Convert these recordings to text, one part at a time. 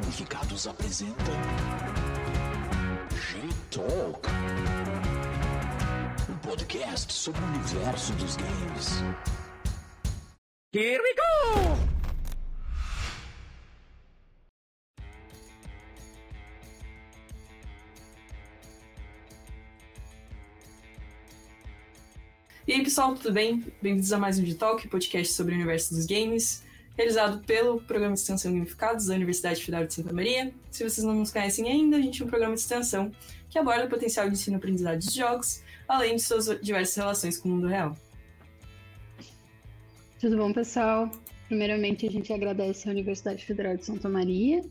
Gamificados apresenta G-Talk, um podcast sobre o universo dos games. Here we go! E aí, pessoal, tudo bem? Bem-vindos a mais um G-Talk, podcast sobre o universo dos games, realizado pelo Programa de Extensão Gamificados da Universidade Federal de Santa Maria. Se vocês não nos conhecem ainda, a gente é um programa de extensão que aborda o potencial de ensino aprendizagem dos jogos, além de suas diversas relações com o mundo real. Tudo bom, pessoal? Primeiramente, a gente agradece à Universidade Federal de Santa Maria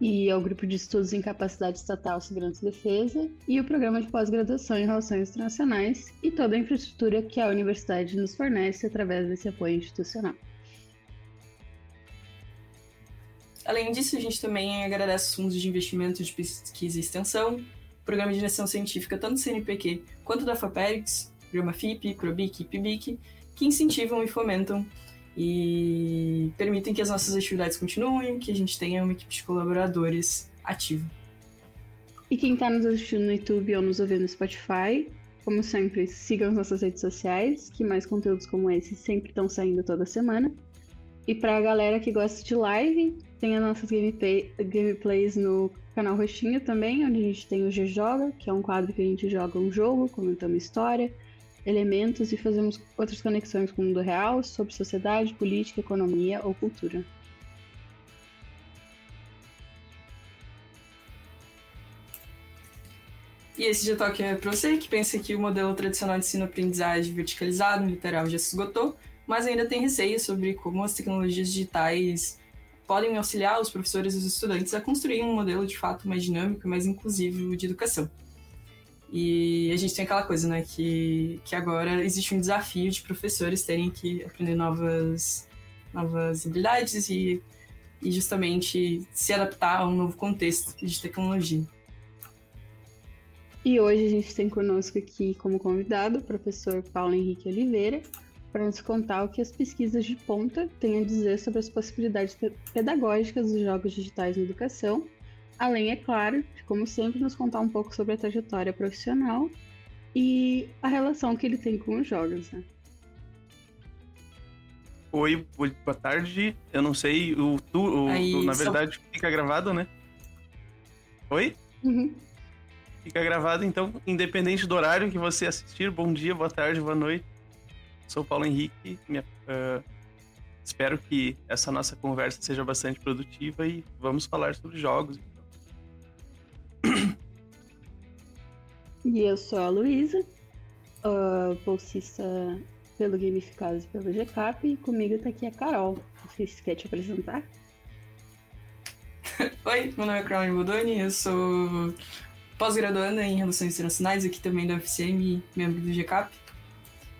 e ao Grupo de Estudos em Capacidade Estatal, Segurança e Defesa e o Programa de Pós-Graduação em Relações Internacionais e toda a infraestrutura que a universidade nos fornece através desse apoio institucional. Além disso, a gente também agradece os fundos de investimento de pesquisa e extensão, Programa de Direção Científica tanto do CNPq quanto da FAPERIX, Programa FIP, PROBIC e PIBIC, que incentivam e fomentam e permitem que as nossas atividades continuem, que a gente tenha uma equipe de colaboradores ativa. E quem está nos assistindo no YouTube ou nos ouvindo no Spotify, como sempre, sigam as nossas redes sociais, que mais conteúdos como esse sempre estão saindo toda semana. E para a galera que gosta de live, tem as nossas gameplay, gameplays no canal Roxinho também, onde a gente tem o G Joga, que é um quadro que a gente joga um jogo, comentando história, elementos e fazemos outras conexões com o mundo real, sobre sociedade, política, economia ou cultura. E esse dia toque é para você que pensa que o modelo tradicional de ensino-aprendizagem verticalizado, literal, já se esgotou, mas ainda tem receio sobre como as tecnologias digitais podem auxiliar os professores e os estudantes a construir um modelo de fato mais dinâmico e mais inclusivo de educação. E a gente tem aquela coisa, né, que, que agora existe um desafio de professores terem que aprender novas, novas habilidades e, e justamente se adaptar a um novo contexto de tecnologia. E hoje a gente tem conosco aqui como convidado o professor Paulo Henrique Oliveira, para nos contar o que as pesquisas de ponta têm a dizer sobre as possibilidades pedagógicas dos jogos digitais na educação Além, é claro, de como sempre nos contar um pouco sobre a trajetória profissional e a relação que ele tem com os jogos, né? Oi, boa tarde. Eu não sei, o tu, o, Aí, tu, na verdade, fica gravado, né? Oi? Uhum. Fica gravado, então, independente do horário que você assistir. Bom dia, boa tarde, boa noite. Sou Paulo Henrique. Minha, uh, espero que essa nossa conversa seja bastante produtiva e vamos falar sobre jogos. E eu sou a Luísa, uh, bolsista pelo Gamificados e pelo GCAP, e comigo tá aqui a Carol. Você quer te apresentar? Oi, meu nome é Carol Bodoni, eu sou pós-graduanda em Relações Internacionais, aqui também da UFCM, membro do GCAP.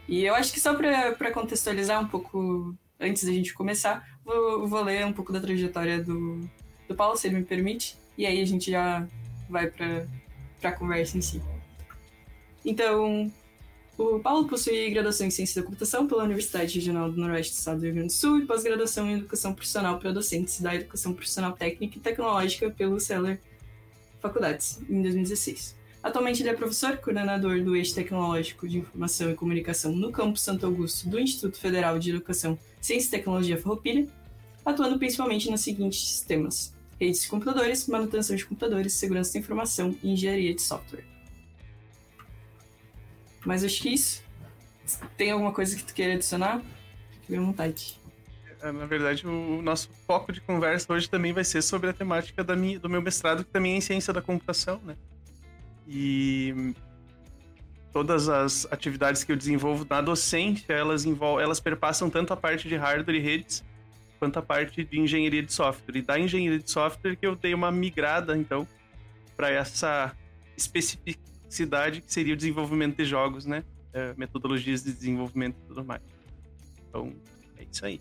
E eu acho que só para contextualizar um pouco, antes da gente começar, vou, vou ler um pouco da trajetória do, do Paulo, se ele me permite, e aí a gente já vai para a conversa em si. Então, o Paulo possui graduação em Ciência da Computação pela Universidade Regional do Noroeste do Estado do Rio Grande do Sul e pós-graduação em Educação Profissional para docentes da Educação Profissional Técnica e Tecnológica pelo Seller Faculdades, em 2016. Atualmente ele é professor coordenador do Eixo Tecnológico de Informação e Comunicação no campus Santo Augusto do Instituto Federal de Educação, Ciência e Tecnologia Farroupilha, atuando principalmente nos seguintes temas: redes de computadores, manutenção de computadores, segurança da informação e engenharia de software. Mas acho que isso. Tem alguma coisa que tu queira adicionar? Fique à vontade. É, na verdade, o nosso foco de conversa hoje também vai ser sobre a temática da minha, do meu mestrado, que também é em ciência da computação, né? E todas as atividades que eu desenvolvo na docência, elas elas perpassam tanto a parte de hardware e redes, quanto a parte de engenharia de software. E da engenharia de software que eu dei uma migrada, então, para essa especificidade cidade, que seria o desenvolvimento de jogos, né? É, metodologias de desenvolvimento e tudo mais. Então, é isso aí.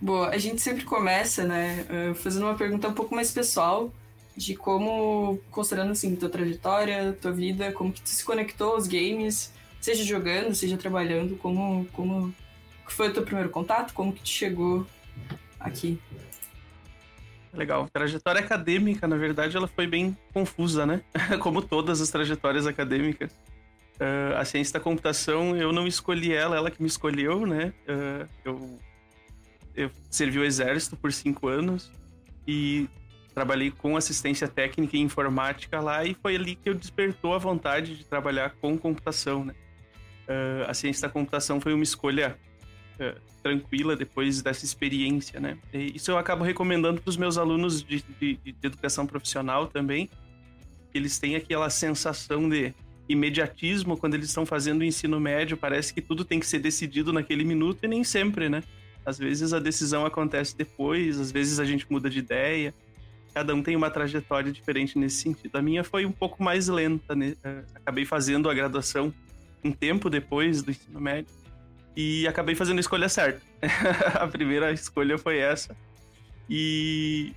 Boa, a gente sempre começa, né, é, fazendo uma pergunta um pouco mais pessoal de como, considerando assim, tua trajetória, tua vida, como que tu se conectou aos games, seja jogando, seja trabalhando, como, como foi o teu primeiro contato, como que tu chegou aqui. Legal. Trajetória acadêmica, na verdade, ela foi bem confusa, né? Como todas as trajetórias acadêmicas. Uh, a ciência da computação, eu não escolhi ela, ela que me escolheu, né? Uh, eu, eu servi o exército por cinco anos e trabalhei com assistência técnica e informática lá e foi ali que eu despertou a vontade de trabalhar com computação, né? Uh, a ciência da computação foi uma escolha uh, tranquila depois dessa experiência, né? E isso eu acabo recomendando para os meus alunos de, de, de, educação profissional também. Eles têm aquela sensação de imediatismo quando eles estão fazendo o ensino médio, parece que tudo tem que ser decidido naquele minuto e nem sempre, né? Às vezes a decisão acontece depois, às vezes a gente muda de ideia. Cada um tem uma trajetória diferente nesse sentido. A minha foi um pouco mais lenta, né? Uh, acabei fazendo a graduação um tempo depois do ensino médio e acabei fazendo a escolha certa. a primeira escolha foi essa. E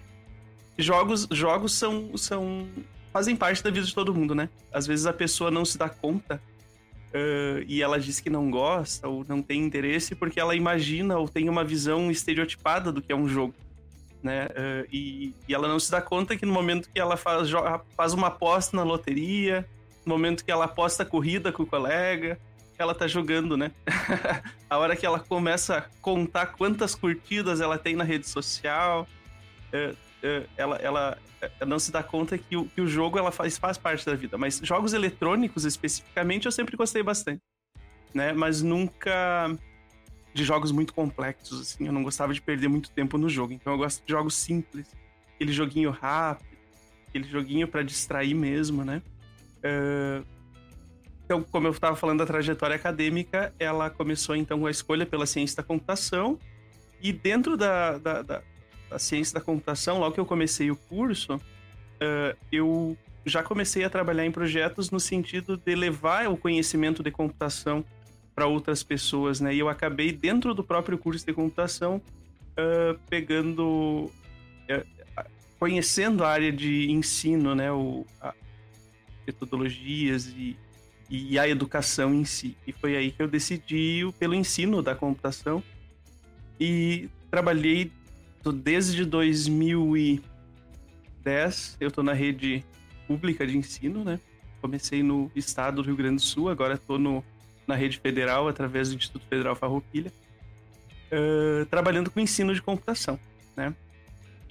jogos, jogos são, são fazem parte da vida de todo mundo, né? Às vezes a pessoa não se dá conta uh, e ela diz que não gosta ou não tem interesse porque ela imagina ou tem uma visão estereotipada do que é um jogo. Né? Uh, e, e, ela não se dá conta que no momento que ela faz, faz uma aposta na loteria, no momento que ela aposta corrida com o colega, ela tá jogando, né? a hora que ela começa a contar quantas curtidas ela tem na rede social, é, é, ela, ela, não se dá conta que o, que o jogo ela faz, faz parte da vida. Mas jogos eletrônicos, especificamente, eu sempre gostei bastante. Né? Mas nunca de jogos muito complexos, assim. Eu não gostava de perder muito tempo no jogo. Então eu gosto de jogos simples. Aquele joguinho rápido, aquele joguinho para distrair mesmo, né? Uh, então, como eu estava falando da trajetória acadêmica, ela começou então com a escolha pela ciência da computação. E dentro da, da, da, da ciência da computação, logo que eu comecei o curso, uh, eu já comecei a trabalhar em projetos no sentido de levar o conhecimento de computação para outras pessoas, né? E eu acabei dentro do próprio curso de computação uh, pegando, uh, conhecendo a área de ensino, né? O, metodologias e e a educação em si. E foi aí que eu decidi pelo ensino da computação e trabalhei desde 2010. Eu estou na rede pública de ensino, né? Comecei no estado do Rio Grande do Sul, agora estou na rede federal através do Instituto Federal Farroupilha, uh, trabalhando com ensino de computação, né?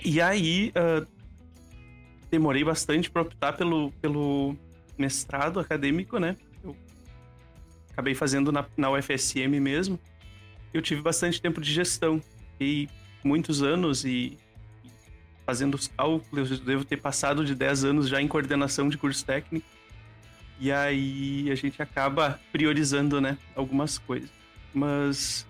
E aí uh, demorei bastante para optar pelo, pelo mestrado acadêmico, né? Eu acabei fazendo na, na UFSM mesmo. Eu tive bastante tempo de gestão. E muitos anos e, fazendo os cálculos, eu devo ter passado de 10 anos já em coordenação de curso técnico. E aí a gente acaba priorizando, né, algumas coisas. Mas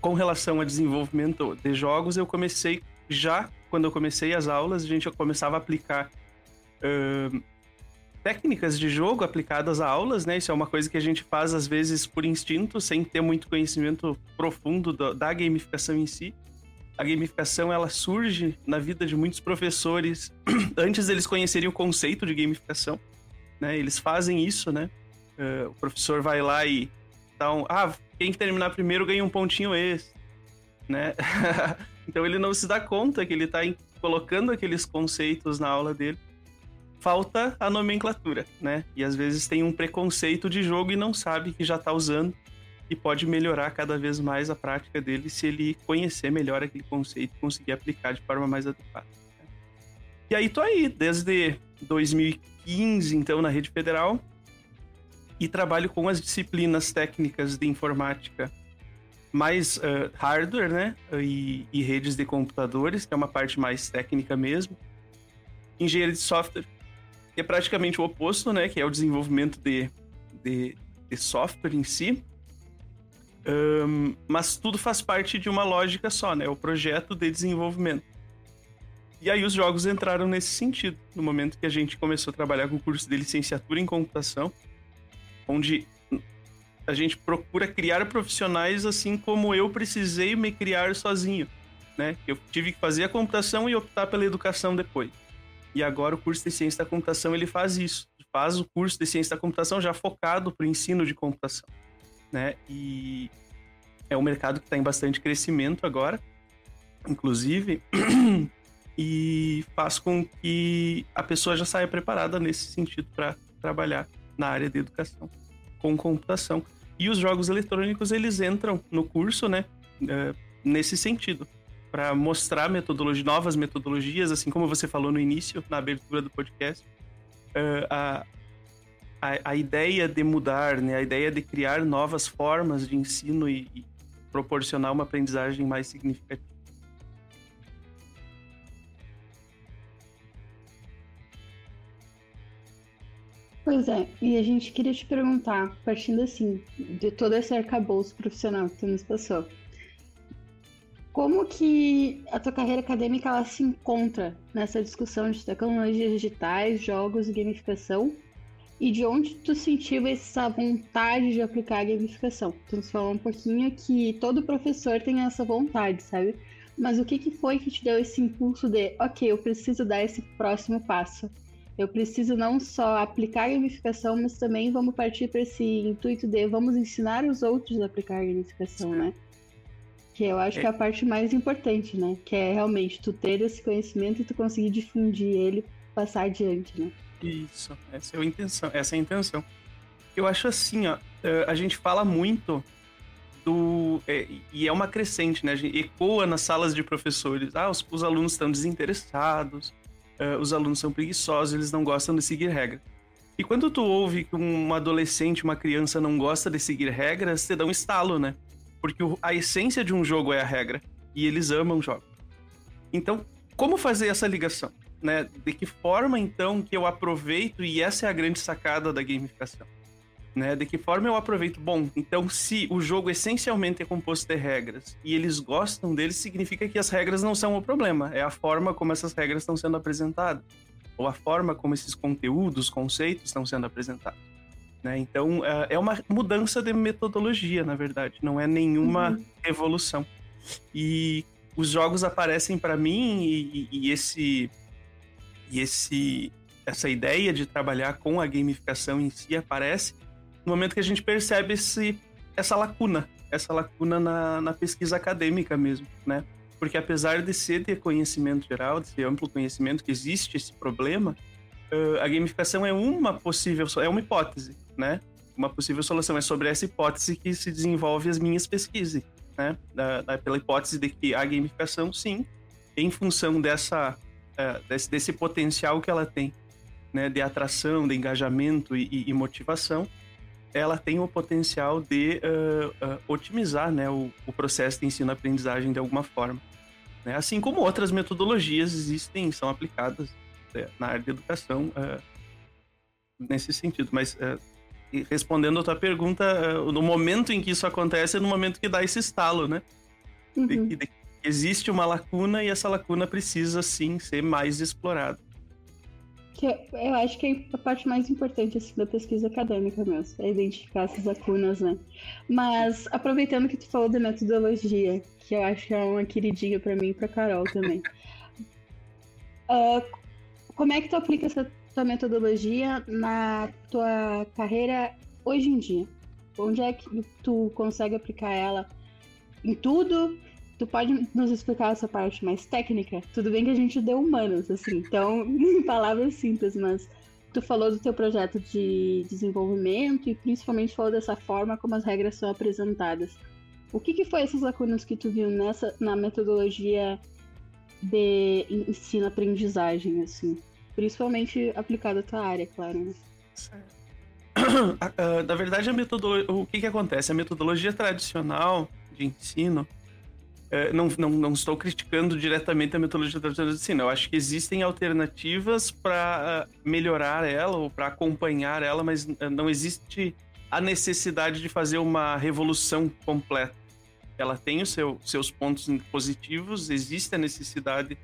com relação a desenvolvimento de jogos, eu comecei já quando eu comecei as aulas, a gente começava a aplicar uh, técnicas de jogo aplicadas a aulas, né? Isso é uma coisa que a gente faz às vezes por instinto, sem ter muito conhecimento profundo da, da gamificação em si. A gamificação ela surge na vida de muitos professores antes deles conhecerem o conceito de gamificação, né? Eles fazem isso, né? Uh, o professor vai lá e dá um, ah, quem terminar primeiro ganha um pontinho esse, né? então ele não se dá conta que ele está colocando aqueles conceitos na aula dele falta a nomenclatura, né? E às vezes tem um preconceito de jogo e não sabe que já está usando e pode melhorar cada vez mais a prática dele se ele conhecer melhor aquele conceito e conseguir aplicar de forma mais adequada. Né? E aí tô aí desde 2015, então, na rede federal e trabalho com as disciplinas técnicas de informática mais uh, hardware, né? E, e redes de computadores, que é uma parte mais técnica mesmo. Engenharia de software que é praticamente o oposto, né? Que é o desenvolvimento de, de, de software em si. Um, mas tudo faz parte de uma lógica só, né? O projeto de desenvolvimento. E aí os jogos entraram nesse sentido, no momento que a gente começou a trabalhar com o curso de licenciatura em computação, onde a gente procura criar profissionais assim como eu precisei me criar sozinho, né? Eu tive que fazer a computação e optar pela educação depois. E agora o curso de ciência da computação ele faz isso, faz o curso de ciência da computação já focado para o ensino de computação, né? E é um mercado que está em bastante crescimento agora. inclusive, e faz com que a pessoa já saia preparada nesse sentido para trabalhar na área de educação com computação. E os jogos eletrônicos eles entram no curso, né, uh, nesse sentido, para mostrar metodologia, novas metodologias, assim como você falou no início, na abertura do podcast, uh, a, a, a, ideia de mudar, né, a ideia de criar novas formas de ensino e, e proporcionar uma aprendizagem mais significativa. Pois é, e a gente queria te perguntar, partindo assim, de todo esse arcabouço profissional que tu nos passou, como que a tua carreira acadêmica ela se encontra nessa discussão de tecnologias digitais, jogos e gamificação? E de onde tu sentiu essa vontade de aplicar a gamificação? Tu nos falou um pouquinho que todo professor tem essa vontade, sabe? Mas o que, que foi que te deu esse impulso de, ok, eu preciso dar esse próximo passo? Eu preciso não só aplicar a gamificação, mas também vamos partir para esse intuito de vamos ensinar os outros a aplicar a gamificação, né? Que eu acho é. que é a parte mais importante, né? Que é realmente tu ter esse conhecimento e tu conseguir difundir ele, passar adiante, né? Isso, essa é a intenção, essa é a intenção. Eu acho assim, ó, eh, a gente fala muito do. É, e é uma crescente, né? A gente ecoa nas salas de professores. Ah, os, os alunos estão desinteressados, uh, os alunos são preguiçosos, eles não gostam de seguir regra. E quando tu ouve que um adolescente, uma criança não gosta de seguir regras, você dá um estalo, né? Porque a essência de um jogo é a regra. E eles amam o jogo. Então, como fazer essa ligação? Né? De que forma, então, que eu aproveito, e essa é a grande sacada da gamificação. Né? De que forma eu aproveito? Bom, então se o jogo essencialmente é composto de regras e eles gostam deles, significa que as regras não são o problema, é a forma como essas regras estão sendo apresentadas, ou a forma como esses conteúdos, conceitos estão sendo apresentados. Né? Então é, é uma mudança de metodologia, na verdade, não é nenhuma uhum. evolução. E os jogos aparecem para mim e, e, e esse e esse essa ideia de trabalhar com a gamificação em si aparece no momento que a gente percebe esse, essa lacuna, essa lacuna na, na pesquisa acadêmica mesmo, né? Porque apesar de ser de conhecimento geral, de ser amplo conhecimento que existe esse problema, a gamificação é uma possível, é uma hipótese, né? Uma possível solução. É sobre essa hipótese que se desenvolve as minhas pesquisas, né? Da, da, pela hipótese de que a gamificação, sim, em função dessa, uh, desse, desse potencial que ela tem, né? De atração, de engajamento e, e, e motivação, ela tem o potencial de uh, uh, otimizar né, o, o, processo de ensino-aprendizagem de alguma forma. Né? Assim como outras metodologias existem, são aplicadas né, na área de educação uh, nesse sentido. Mas respondendo a tua pergunta, no momento em que isso acontece é no momento que dá esse estalo, né? Uhum. De, de, existe uma lacuna e essa lacuna precisa sim ser mais explorada que eu acho que é a parte mais importante assim, da pesquisa acadêmica mesmo, é identificar essas lacunas, né? Mas aproveitando que tu falou da metodologia, que eu acho que é uma queridinha para mim e pra Carol também. uh, como é que tu aplica essa tua metodologia na tua carreira hoje em dia? Onde é que tu consegue aplicar ela em tudo? Tu pode nos explicar essa parte mais técnica? Tudo bem que a gente deu humanos, assim, então, em palavras simples, mas tu falou do teu projeto de desenvolvimento e principalmente falou dessa forma como as regras são apresentadas. O que, que foi essas lacunas que tu viu nessa na metodologia de ensino-aprendizagem, assim? Principalmente aplicada à tua área, claro, né? Na verdade, a metodologia, o que, que acontece? A metodologia tradicional de ensino, não, não, não estou criticando diretamente a metodologia tradicional de ensino. Eu acho que existem alternativas para uh, melhorar ela ou para acompanhar ela, mas uh, não existe a necessidade de fazer uma revolução completa. Ela tem os seu, seus pontos positivos, existe a necessidade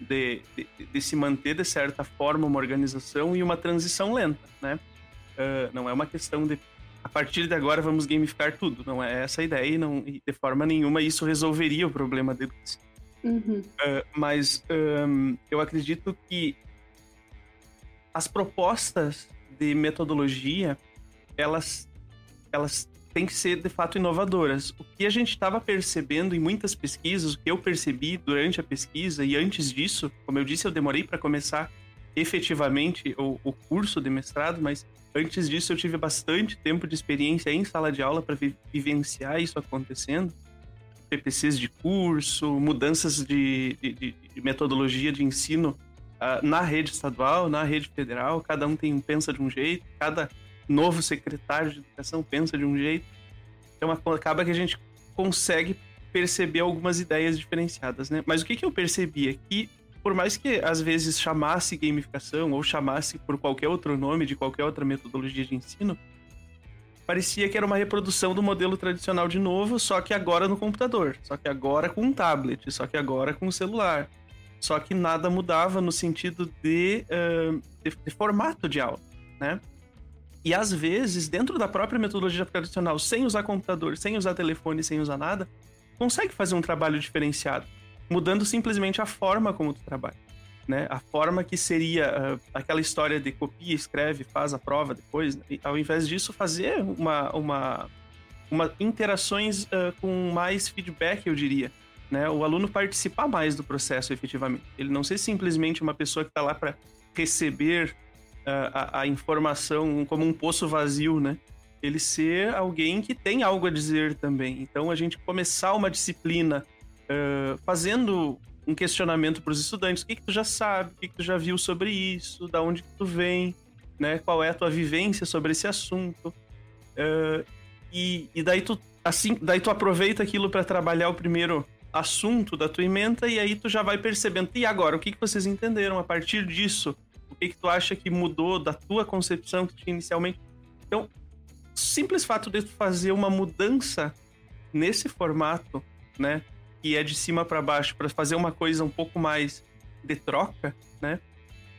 de, de, de, se manter, de certa forma, uma organização e uma transição lenta, né? Uh, não é uma questão de a partir de agora vamos gamificar tudo. Não é essa a ideia e, não, e de forma nenhuma isso resolveria o problema deles. Uhum. Uh, mas um, eu acredito que as propostas de metodologia elas, elas tem que ser de fato inovadoras. O que a gente estava percebendo em muitas pesquisas, o que eu percebi durante a pesquisa e antes disso, como eu disse, eu demorei para começar efetivamente o, o, curso de mestrado, mas antes disso eu tive bastante tempo de experiência em sala de aula para vi vivenciar isso acontecendo. PPCs de curso, mudanças de, de, de metodologia de ensino uh, na rede estadual, na rede federal, cada um tem pensa de um jeito, cada novo secretário de educação pensa de um jeito. Então acaba que a gente consegue perceber algumas ideias diferenciadas, né? Mas o que, que eu percebi é que, por mais que às vezes chamasse gamificação ou chamasse por qualquer outro nome de qualquer outra metodologia de ensino, parecia que era uma reprodução do modelo tradicional de novo, só que agora no computador, só que agora com um tablet, só que agora com um celular. Só que nada mudava no sentido de, uh, de, de formato de aula, né? E às vezes, dentro da própria metodologia tradicional, sem usar computador, sem usar telefone, sem usar nada, consegue fazer um trabalho diferenciado, mudando simplesmente a forma como tu trabalha. Né? A forma que seria uh, aquela história de copia, escreve, faz a prova depois, né? e, ao invés disso, fazer uma, uma, uma interações uh, com mais feedback, eu diria né, o aluno participar mais do processo efetivamente. Ele não ser simplesmente uma pessoa que está lá para receber uh, a, a, informação como um poço vazio, né? Ele ser alguém que tem algo a dizer também. Então, a gente começar uma disciplina fazendo um questionamento para os estudantes: o que, que tu já sabe, o que, que tu já viu sobre isso, da onde que tu vem, né? Qual é a tua vivência sobre esse assunto? Uh, e, e daí tu assim, daí tu aproveita aquilo para trabalhar o primeiro assunto da tua emenda e aí tu já vai percebendo. E agora, o que, que vocês entenderam a partir disso? O que, que tu acha que mudou da tua concepção que tinha inicialmente? Então, simples fato de tu fazer uma mudança nesse formato, né, que é de cima para baixo, para fazer uma coisa um pouco mais de troca, né,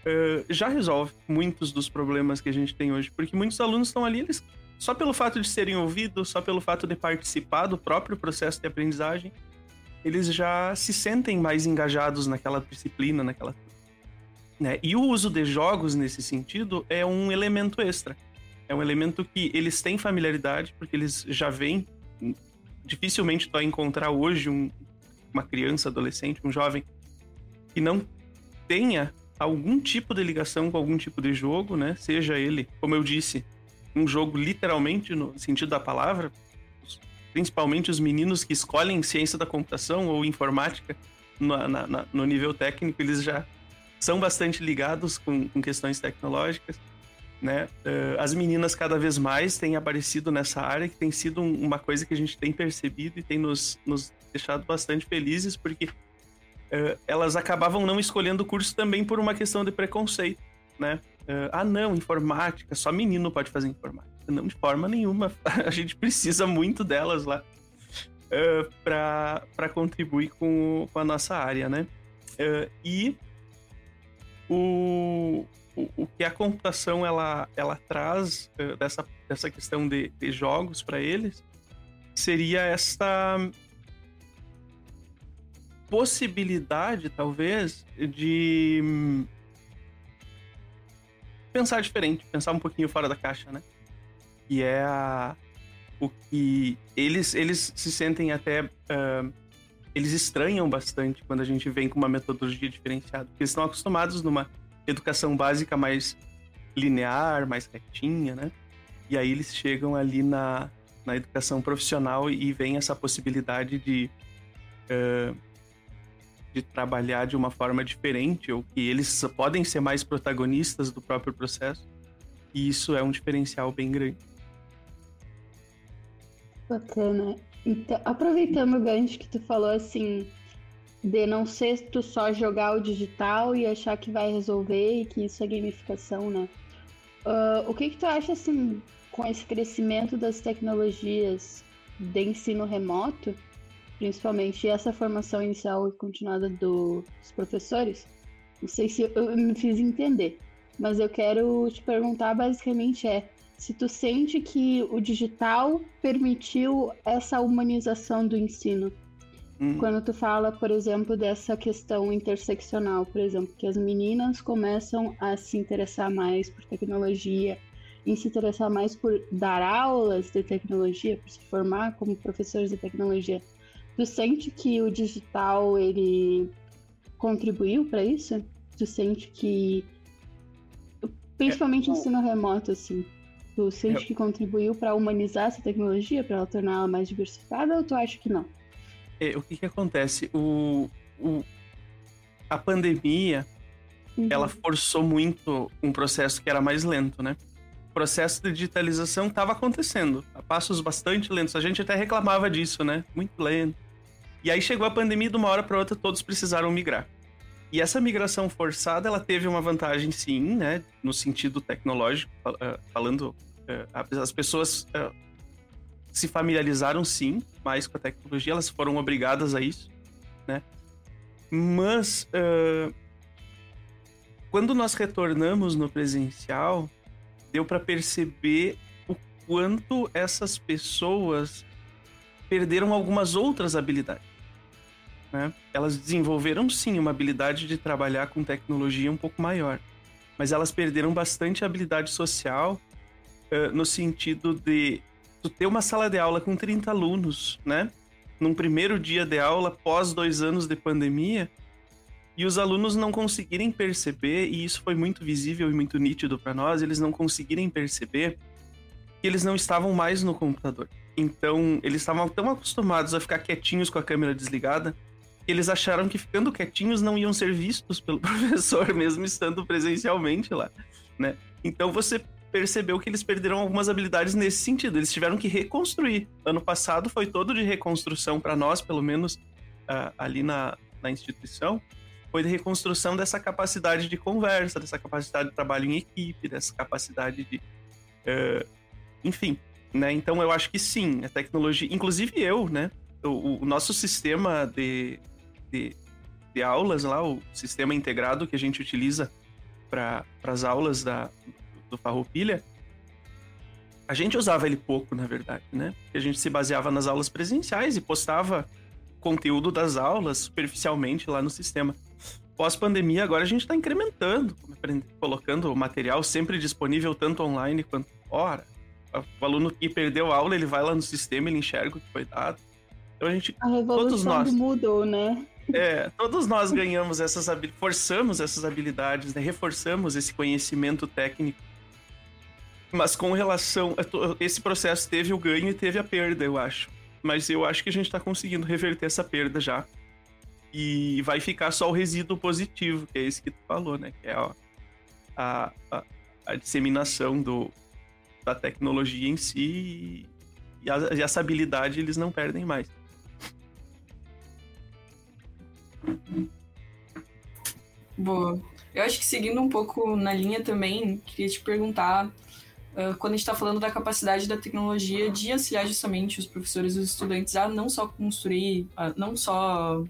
uh, já resolve muitos dos problemas que a gente tem hoje, porque muitos alunos estão ali, eles só pelo fato de serem ouvidos, só pelo fato de participar do próprio processo de aprendizagem, eles já se sentem mais engajados naquela disciplina, naquela. Né? E o uso de jogos nesse sentido é um elemento extra. É um elemento que eles têm familiaridade, porque eles já vêm. Dificilmente tu vai encontrar hoje um, uma criança, adolescente, um jovem que não tenha algum tipo de ligação com algum tipo de jogo, né? Seja ele, como eu disse, um jogo literalmente no sentido da palavra, principalmente os meninos que escolhem ciência da computação ou informática no, na, no nível técnico, eles já são bastante ligados com, com questões tecnológicas. Né? Uh, as meninas cada vez mais têm aparecido nessa área, que tem sido um, uma coisa que a gente tem percebido e tem nos, nos deixado bastante felizes, porque uh, elas acabavam não escolhendo o curso também por uma questão de preconceito, né? Uh, ah, não, informática, só menino pode fazer informática. Não, de forma nenhuma. A gente precisa muito delas lá uh, para contribuir com, com a nossa área, né? E o, o, o, que a computação ela, ela traz uh, dessa, dessa questão de, de jogos para eles seria esta possibilidade, talvez, de pensar diferente, pensar um pouquinho fora da caixa, né? E é a, o que eles, eles se sentem até. Uh, eles estranham bastante quando a gente vem com uma metodologia diferenciada, porque eles estão acostumados numa educação básica mais linear, mais retinha, né? E aí eles chegam ali na, na educação profissional e vem essa possibilidade de. Uh, de trabalhar de uma forma diferente, ou que eles podem ser mais protagonistas do próprio processo. E isso é um diferencial bem grande. Bacana. Então, aproveitando o gancho que tu falou assim, de não ser tu só jogar o digital e achar que vai resolver e que isso é gamificação, né? Uh, o que que tu acha assim com esse crescimento das tecnologias de ensino remoto? principalmente essa formação inicial e continuada dos professores, não sei se eu me fiz entender, mas eu quero te perguntar basicamente é se tu sente que o digital permitiu essa humanização do ensino. Hum. Quando tu fala, por exemplo, dessa questão interseccional, por exemplo, que as meninas começam a se interessar mais por tecnologia, em se interessar mais por dar aulas de tecnologia, por se formar como professores de tecnologia, tu sente que o digital ele contribuiu para isso? Tu sente que principalmente é, ensino remoto assim, tu sente é. que contribuiu para humanizar essa tecnologia, para ela torná-la mais diversificada ou tu acha que não? É, o que que acontece? O, o a pandemia uhum. ela forçou muito um processo que era mais lento, né? O processo de digitalização estava acontecendo a passos bastante lentos. A gente até reclamava disso, né? Muito lento. E aí chegou a pandemia de uma hora para outra todos precisaram migrar. E essa migração forçada, ela teve uma vantagem sim, né, no sentido tecnológico, falando, as pessoas se familiarizaram sim mais com a tecnologia, elas foram obrigadas a isso, né? Mas uh, quando nós retornamos no presencial, deu para perceber o quanto essas pessoas perderam algumas outras habilidades. Né? Elas desenvolveram sim uma habilidade de trabalhar com tecnologia um pouco maior, mas elas perderam bastante habilidade social uh, no sentido de tu ter uma sala de aula com 30 alunos, né? Num primeiro dia de aula, pós dois anos de pandemia, e os alunos não conseguirem perceber, e isso foi muito visível e muito nítido para nós, eles não conseguirem perceber que eles não estavam mais no computador. Então, eles estavam tão acostumados a ficar quietinhos com a câmera desligada, que eles acharam que ficando quietinhos não iam ser vistos pelo professor, mesmo estando presencialmente lá, né? Então, você percebeu que eles perderam algumas habilidades nesse sentido. Eles tiveram que reconstruir. Ano passado foi todo de reconstrução para nós, pelo menos uh, ali na, na instituição. Foi de reconstrução dessa capacidade de conversa, dessa capacidade de trabalho em equipe, dessa capacidade de. Uh, enfim, né? Então eu acho que sim, a tecnologia. Inclusive eu, né? O, o nosso sistema de, de, de aulas lá, o sistema integrado que a gente utiliza para as aulas da, do Farroupilha, a gente usava ele pouco, na verdade, né? Porque a gente se baseava nas aulas presenciais e postava conteúdo das aulas superficialmente lá no sistema. Pós-pandemia, agora a gente está incrementando, colocando o material sempre disponível tanto online quanto fora. O aluno que perdeu a aula, ele vai lá no sistema, ele enxerga o que foi dado. Então a gente. A revolução todos nós, do Moodle, né? É, todos nós ganhamos essas habilidades, forçamos essas habilidades, né? reforçamos esse conhecimento técnico mas com relação. Esse processo teve o ganho e teve a perda, eu acho. Mas eu acho que a gente está conseguindo reverter essa perda já. E vai ficar só o resíduo positivo, que é esse que tu falou, né? Que é a, a, a, a disseminação do, da tecnologia em si e, a, e essa habilidade eles não perdem mais. Boa. Eu acho que seguindo um pouco na linha também, queria te perguntar quando a gente está falando da capacidade da tecnologia de auxiliar justamente os professores e os estudantes a não só construir, não só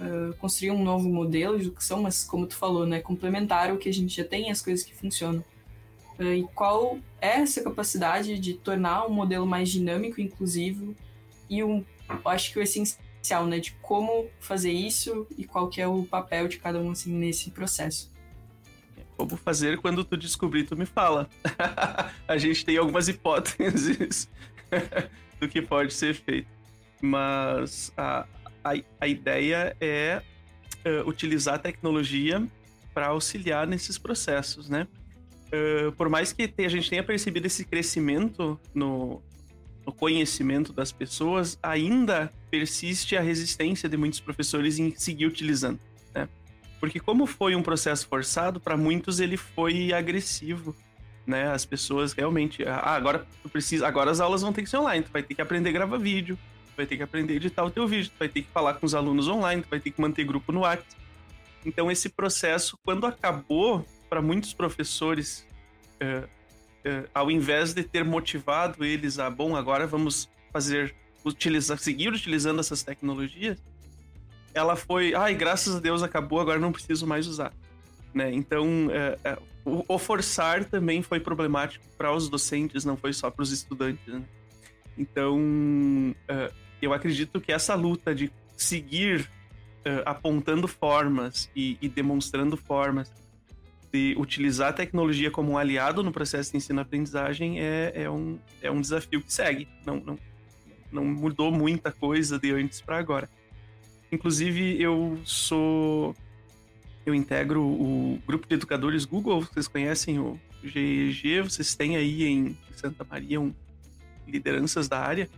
uh, construir um novo modelo de educação, mas como tu falou, né, complementar o que a gente já tem, as coisas que funcionam. Uh, e qual é essa capacidade de tornar um modelo mais dinâmico, inclusivo e um, acho que o essencial, né, de como fazer isso e qual que é o papel de cada um assim nesse processo. Como fazer quando tu descobrir, tu me fala. a gente tem algumas hipóteses do que pode ser feito. Mas a, a, a ideia é uh, utilizar a tecnologia para auxiliar nesses processos, né? Uh, por mais que a gente tenha percebido esse crescimento no, no conhecimento das pessoas, ainda persiste a resistência de muitos professores em seguir utilizando. Porque como foi um processo forçado, para muitos ele foi agressivo, né? As pessoas realmente, ah, agora tu precisa, agora as aulas vão ter que ser online, tu vai ter que aprender a gravar vídeo, tu vai ter que aprender a editar o teu vídeo, tu vai ter que falar com os alunos online, tu vai ter que manter grupo no WhatsApp. Então esse processo, quando acabou, para muitos professores, é, é, ao invés de ter motivado eles a, bom, agora vamos fazer, utilizar, seguir utilizando essas tecnologias, ela foi, ai, graças a Deus acabou, agora não preciso mais usar. Né? Então, é, é, o, o, forçar também foi problemático para os docentes, não foi só para os estudantes. Né? Então, é, eu acredito que essa luta de seguir apontando formas e, e, demonstrando formas de utilizar a tecnologia como um aliado no processo de ensino-aprendizagem é, é, um, é um desafio que segue. Não, não, não mudou muita coisa de antes para agora. Inclusive, eu sou. Eu integro o grupo de educadores Google, vocês conhecem o GEG, vocês têm aí em Santa Maria um, lideranças da área,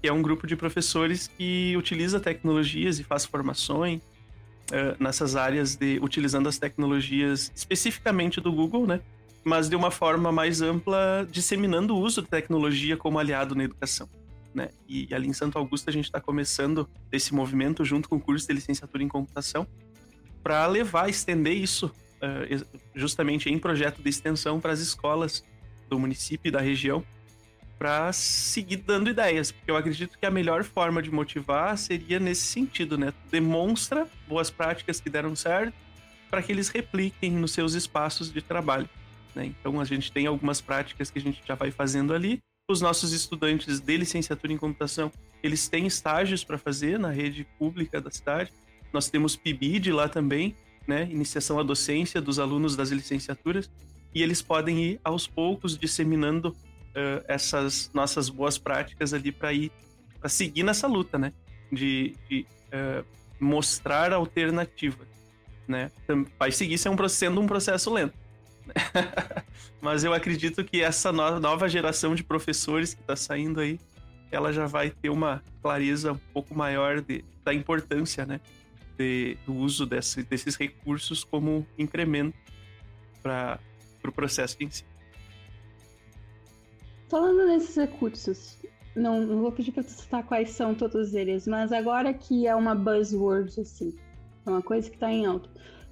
que é um grupo de professores que utiliza tecnologias e faz formações uh, nessas áreas de utilizando as tecnologias especificamente do Google, né? Mas de uma forma mais ampla, disseminando o uso da tecnologia como aliado na educação. Né? E ali em Santo Augusto a gente está começando esse movimento junto com o curso de licenciatura em computação para levar, estender isso uh, justamente em projeto de extensão para as escolas do município e da região para seguir dando ideias, porque eu acredito que a melhor forma de motivar seria nesse sentido, né? Demonstra boas práticas que deram certo para que eles repliquem nos seus espaços de trabalho. Né? Então a gente tem algumas práticas que a gente já vai fazendo ali. Os nossos estudantes de licenciatura em computação, eles têm estágios para fazer na rede pública da cidade. Nós temos PIBID lá também, né? Iniciação à docência dos alunos das licenciaturas, e eles podem ir aos poucos disseminando uh, essas nossas boas práticas ali para ir para seguir nessa luta, né? De, de uh, mostrar alternativa, né? Vai seguir sendo um processo lento. Mas eu acredito que essa nova geração de professores que está saindo aí, ela já vai ter uma clareza um pouco maior de, da importância, né? De, do uso desse, desses recursos como incremento para o pro processo de ensino. Falando nesses recursos, não, não vou pedir para tu citar quais são todos eles, mas agora que é uma buzzword, assim, é uma coisa que está em alta.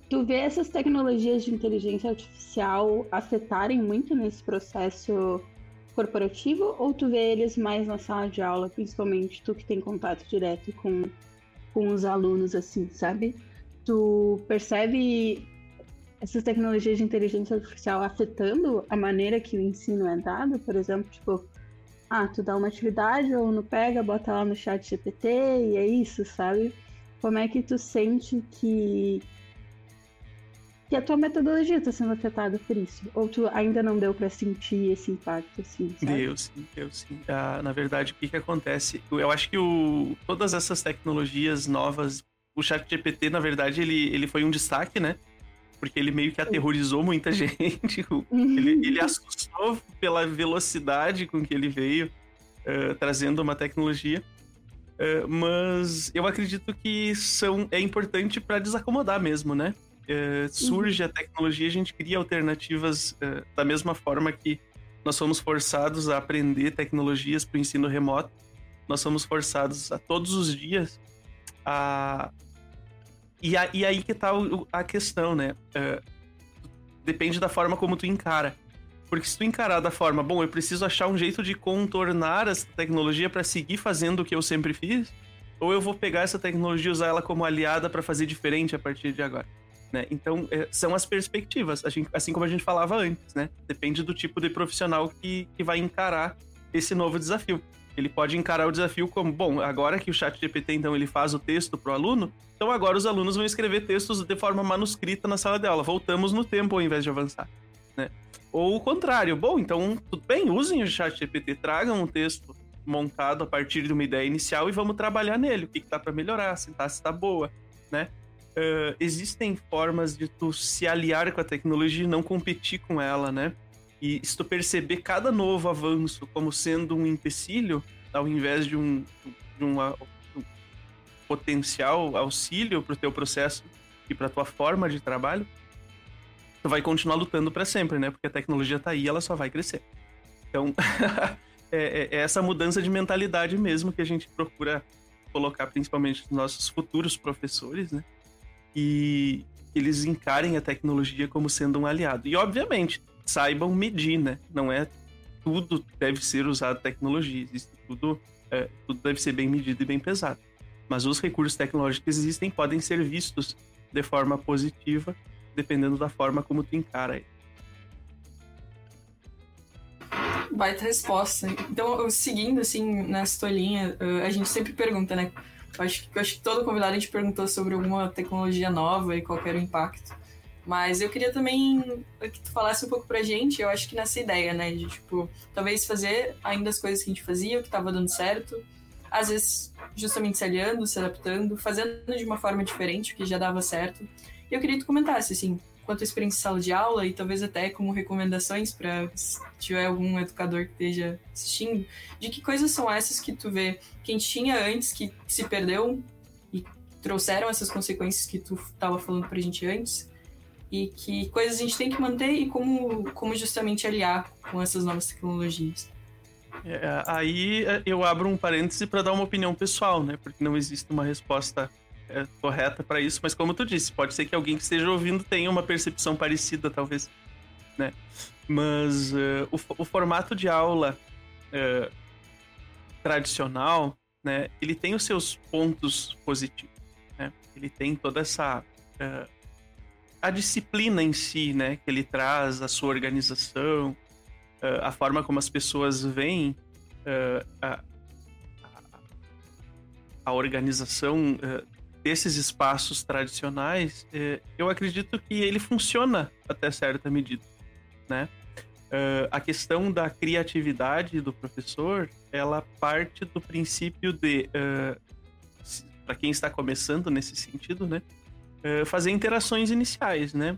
Tu vê essas tecnologias de inteligência artificial afetarem muito nesse processo corporativo ou tu vê eles mais na sala de aula, principalmente tu que tem contato direto com, com os alunos, assim, sabe? Tu percebe essas tecnologias de inteligência artificial afetando a maneira que o ensino é dado, por exemplo, tipo, ah, tu dá uma atividade, ou não pega, bota lá no chat GPT e é isso, sabe? Como é que tu sente que que a tua metodologia está sendo afetada por isso? Ou tu ainda não deu para sentir esse impacto, assim, sabe? Deu sim, deu sim. Ah, na verdade, o que que acontece? Eu acho que o, todas essas tecnologias novas, o chat GPT, na verdade, ele, ele foi um destaque, né? porque ele meio que aterrorizou muita gente. ele, ele assustou pela velocidade com que ele veio, uh, trazendo uma tecnologia. Uh, mas eu acredito que são, é importante para desacomodar mesmo, né? Uh, surge a tecnologia, a gente cria alternativas da mesma forma que nós somos forçados a aprender tecnologias para o ensino remoto. Nós somos forçados a todos os dias a e, a, e aí que tá o, a questão, né? Uh, depende da forma como tu encara. Porque se tu encarar da forma, bom, eu preciso achar um jeito de contornar essa tecnologia para seguir fazendo o que eu sempre fiz, ou eu vou pegar essa tecnologia e usar ela como aliada para fazer diferente a partir de agora. Né? Então, é, são as perspectivas, assim como a gente falava antes, né? Depende do tipo de profissional que, que vai encarar esse novo desafio. Ele pode encarar o desafio como, bom, agora que o chat GPT, então, ele faz o texto para o aluno, então agora os alunos vão escrever textos de forma manuscrita na sala de aula. Voltamos no tempo ao invés de avançar. Né? Ou o contrário, bom, então, tudo bem, usem o chat GPT, tragam um texto montado a partir de uma ideia inicial e vamos trabalhar nele. O que, que para melhorar, se tá, se tá boa, né? Uh, existem formas de tu se aliar com a tecnologia e não competir com ela, né? E se tu perceber cada novo avanço como sendo um empecilho, ao invés de um, de um, um potencial auxílio para o teu processo e para tua forma de trabalho, tu vai continuar lutando para sempre, né? Porque a tecnologia está aí, ela só vai crescer. Então, é, é, é, essa mudança de mentalidade mesmo que a gente procura colocar, principalmente nos nossos futuros professores, né? E eles encarem a tecnologia como sendo um aliado. E, obviamente, saibam medir, né? Não é tudo deve ser usado tecnologia, existe tudo, é, tudo deve ser bem medido e bem pesado. Mas os recursos tecnológicos que existem podem ser vistos de forma positiva, dependendo da forma como tu encara ele. Baita resposta. Então, seguindo assim nessa tua linha, a gente sempre pergunta, né? Acho, acho que todo convidado a gente perguntou sobre alguma tecnologia nova e qual era o impacto. Mas eu queria também que tu falasse um pouco pra gente, eu acho que nessa ideia, né? De, tipo, talvez fazer ainda as coisas que a gente fazia, o que tava dando certo. Às vezes, justamente se aliando, se adaptando, fazendo de uma forma diferente, o que já dava certo. E eu queria que tu comentasse, assim, quanto à experiência de sala de aula e talvez até como recomendações para tiver algum educador que esteja assistindo, de que coisas são essas que tu vê que a gente tinha antes, que se perdeu e trouxeram essas consequências que tu estava falando pra gente antes, e que coisas a gente tem que manter e como, como justamente aliar com essas novas tecnologias. É, aí é, eu abro um parêntese para dar uma opinião pessoal, né? Porque não existe uma resposta é, correta para isso, mas como tu disse, pode ser que alguém que esteja ouvindo tenha uma percepção parecida, talvez, né? Mas uh, o, o, formato de aula uh, tradicional, né? Ele tem os seus pontos positivos, né? Ele tem toda essa uh, a disciplina em si, né? Que ele traz, a sua organização, a forma como as pessoas veem a, a organização desses espaços tradicionais, é, eu acredito que ele funciona até certa medida, né? Uh, a questão da criatividade do professor, ela parte do princípio de, uh, para quem está começando nesse sentido, né, uh, fazer interações iniciais, né?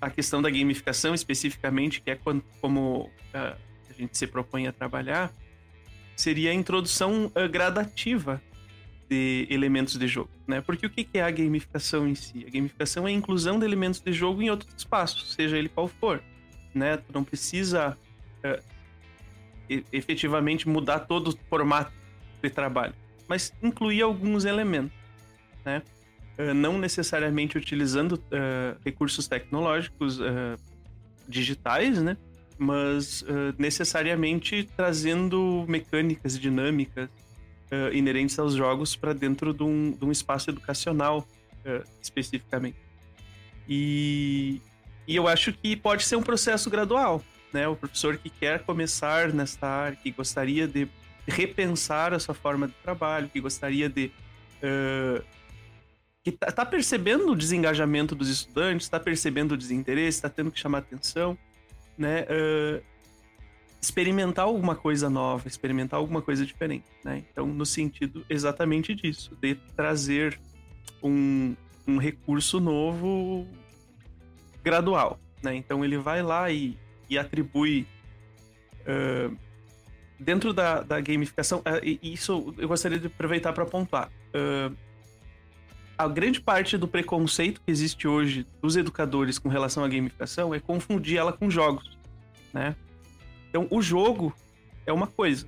a questão da gamificação especificamente, que é quando, como a gente se propõe a trabalhar, seria a introdução gradativa de elementos de jogo, né? Porque o que é a gamificação em si? A gamificação é a inclusão de elementos de jogo em outros espaços, seja ele qual for, né? Tu não precisa uh, efetivamente mudar todo o formato de trabalho, mas incluir alguns elementos, né? Uh, não necessariamente utilizando uh, recursos tecnológicos digitais, né? mas necessariamente trazendo mecânicas dinâmicas uh, inerentes aos jogos para dentro de um, de um, espaço educacional uh, especificamente. E, e eu acho que pode ser um processo gradual, né? O professor que quer começar nesta área, que gostaria de repensar a sua forma de trabalho, que gostaria de que tá, tá, percebendo o desengajamento dos estudantes, está percebendo o desinteresse, está tendo que chamar atenção né, uh, experimentar alguma coisa nova, experimentar alguma coisa diferente, né? Então, no sentido exatamente disso, de trazer um, um recurso novo gradual, né? Então, ele vai lá e, e atribui uh, dentro da, da gamificação, uh, isso eu gostaria de aproveitar para pontuar. Uh, a grande parte do preconceito que existe hoje dos educadores com relação à gamificação é confundir ela com jogos, né? Então, o jogo é uma coisa,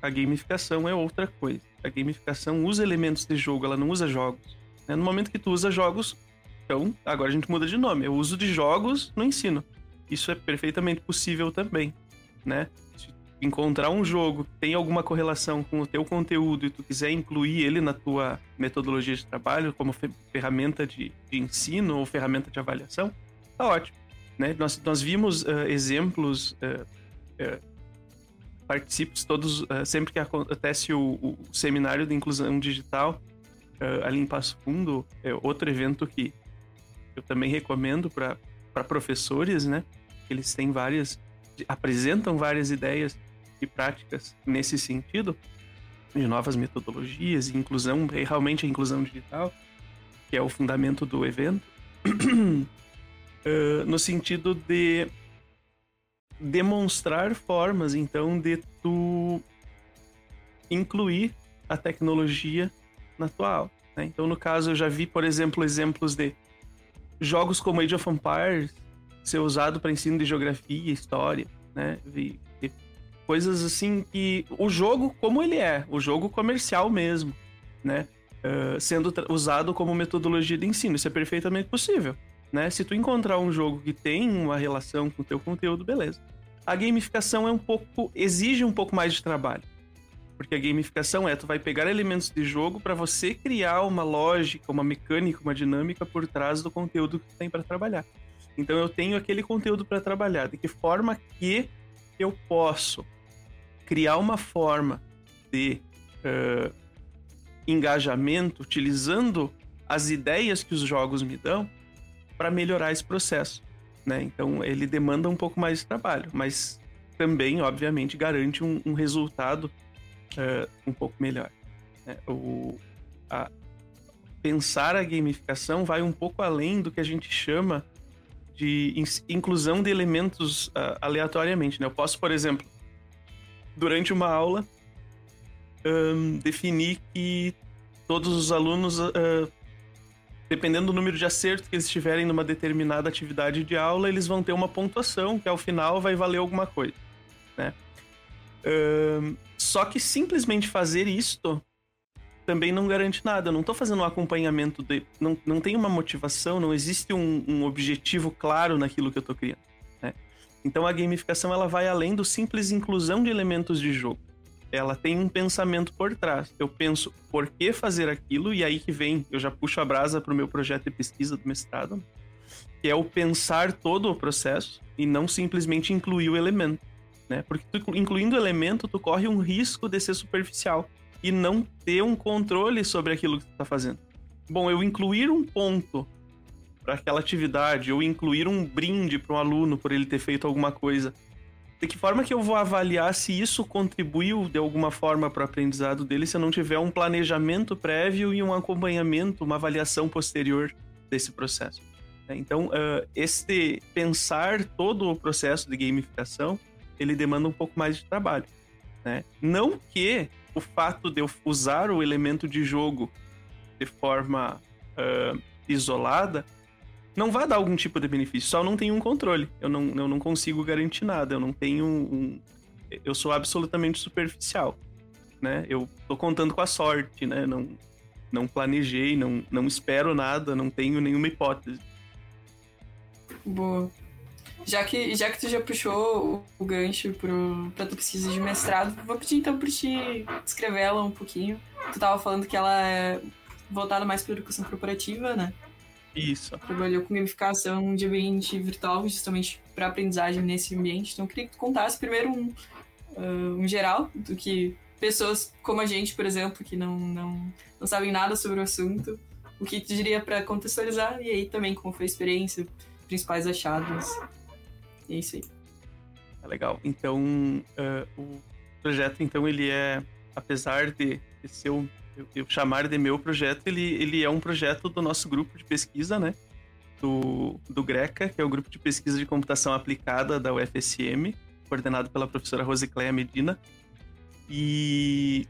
a gamificação é outra coisa. A gamificação usa elementos de jogo, ela não usa jogos. Né? No momento que tu usa jogos, então agora a gente muda de nome. O uso de jogos no ensino. Isso é perfeitamente possível também, né? encontrar um jogo que tem alguma correlação com o teu conteúdo e tu quiser incluir ele na tua metodologia de trabalho como ferramenta de, de ensino ou ferramenta de avaliação, tá ótimo. Né? Nós, nós vimos uh, exemplos, uh, uh, participos todos, sempre que acontece o, o, seminário de inclusão digital ali em Passo Fundo, é outro evento que eu também recomendo para professores, né? Eles têm várias, apresentam várias ideias e práticas nesse sentido, de novas metodologias, inclusão, realmente a inclusão digital, que é o fundamento do evento, uh, no sentido de demonstrar formas, então, de tu incluir a tecnologia na tua aula. Né? Então, no caso, eu já vi, por exemplo, exemplos de jogos como Age of Empires ser usado para ensino de geografia, história, né? Coisas assim que o jogo como ele é, o jogo comercial mesmo, né? Uh, sendo usado como metodologia de ensino, isso é perfeitamente possível, né? Se tu encontrar um jogo que tem uma relação com o teu conteúdo, beleza. A gamificação é um pouco exige um pouco mais de trabalho. Porque a gamificação é tu vai pegar elementos de jogo para você criar uma lógica, uma mecânica, uma dinâmica por trás do conteúdo que tu tem para trabalhar. Então eu tenho aquele conteúdo para trabalhar, de que forma que eu posso criar uma forma de uh, engajamento utilizando as ideias que os jogos me dão para melhorar esse processo, né? Então ele demanda um pouco mais de trabalho, mas também, obviamente, garante um, um resultado uh, um pouco melhor. Né? O, a, pensar a gamificação vai um pouco além do que a gente chama de inclusão de elementos uh, aleatoriamente. Né? Eu posso, por exemplo, durante uma aula, um, definir que todos os alunos, uh, dependendo do número de acertos que eles tiverem numa determinada atividade de aula, eles vão ter uma pontuação que ao final vai valer alguma coisa. Né? Um, só que simplesmente fazer isto também não garante nada. Eu não estou fazendo um acompanhamento de. Não, não tem uma motivação, não existe um, um objetivo claro naquilo que eu estou criando. Né? Então a gamificação ela vai além do simples inclusão de elementos de jogo. Ela tem um pensamento por trás. Eu penso por que fazer aquilo, e aí que vem, eu já puxo a brasa para o meu projeto de pesquisa do mestrado, que é o pensar todo o processo e não simplesmente incluir o elemento. Né? Porque tu, incluindo o elemento, tu corre um risco de ser superficial e não ter um controle sobre aquilo que tu está fazendo. Bom, eu incluir um ponto para aquela atividade, ou incluir um brinde para um aluno por ele ter feito alguma coisa, de que forma que eu vou avaliar se isso contribuiu de alguma forma para o aprendizado dele se eu não tiver um planejamento prévio e um acompanhamento, uma avaliação posterior desse processo? Então, uh, este pensar todo o processo de gamificação, ele demanda um pouco mais de trabalho. Né? Não que o fato de eu usar o elemento de jogo de forma uh, isolada não vai dar algum tipo de benefício, só não tenho um controle. Eu não, eu não consigo garantir nada, eu não tenho um. Eu sou absolutamente superficial. Né? Eu tô contando com a sorte, né? Não, não planejei, não, não espero nada, não tenho nenhuma hipótese. Boa. Já que, já que tu já puxou o, gancho pro, pra tua pesquisa de mestrado, vou pedir então pra te descrever ela um pouquinho. Tu tava falando que ela é voltada mais pra educação corporativa, né? Isso. Trabalhou com gamificação de ambiente virtual, justamente para aprendizagem nesse ambiente. Então, eu queria que tu contasse primeiro um, uh, um geral do que pessoas como a gente, por exemplo, que não, não, não sabem nada sobre o assunto, o que tu diria para contextualizar, e aí também como foi a experiência, principais achados. É isso aí. Tá legal. Então, uh, o projeto, então, ele é, apesar de, de ser um, eu, chamar de meu projeto, ele, ele é um projeto do nosso grupo de pesquisa, né? Do, do GRECA, que é o grupo de pesquisa de computação aplicada da UFSM, coordenado pela professora Rosicléia Medina. E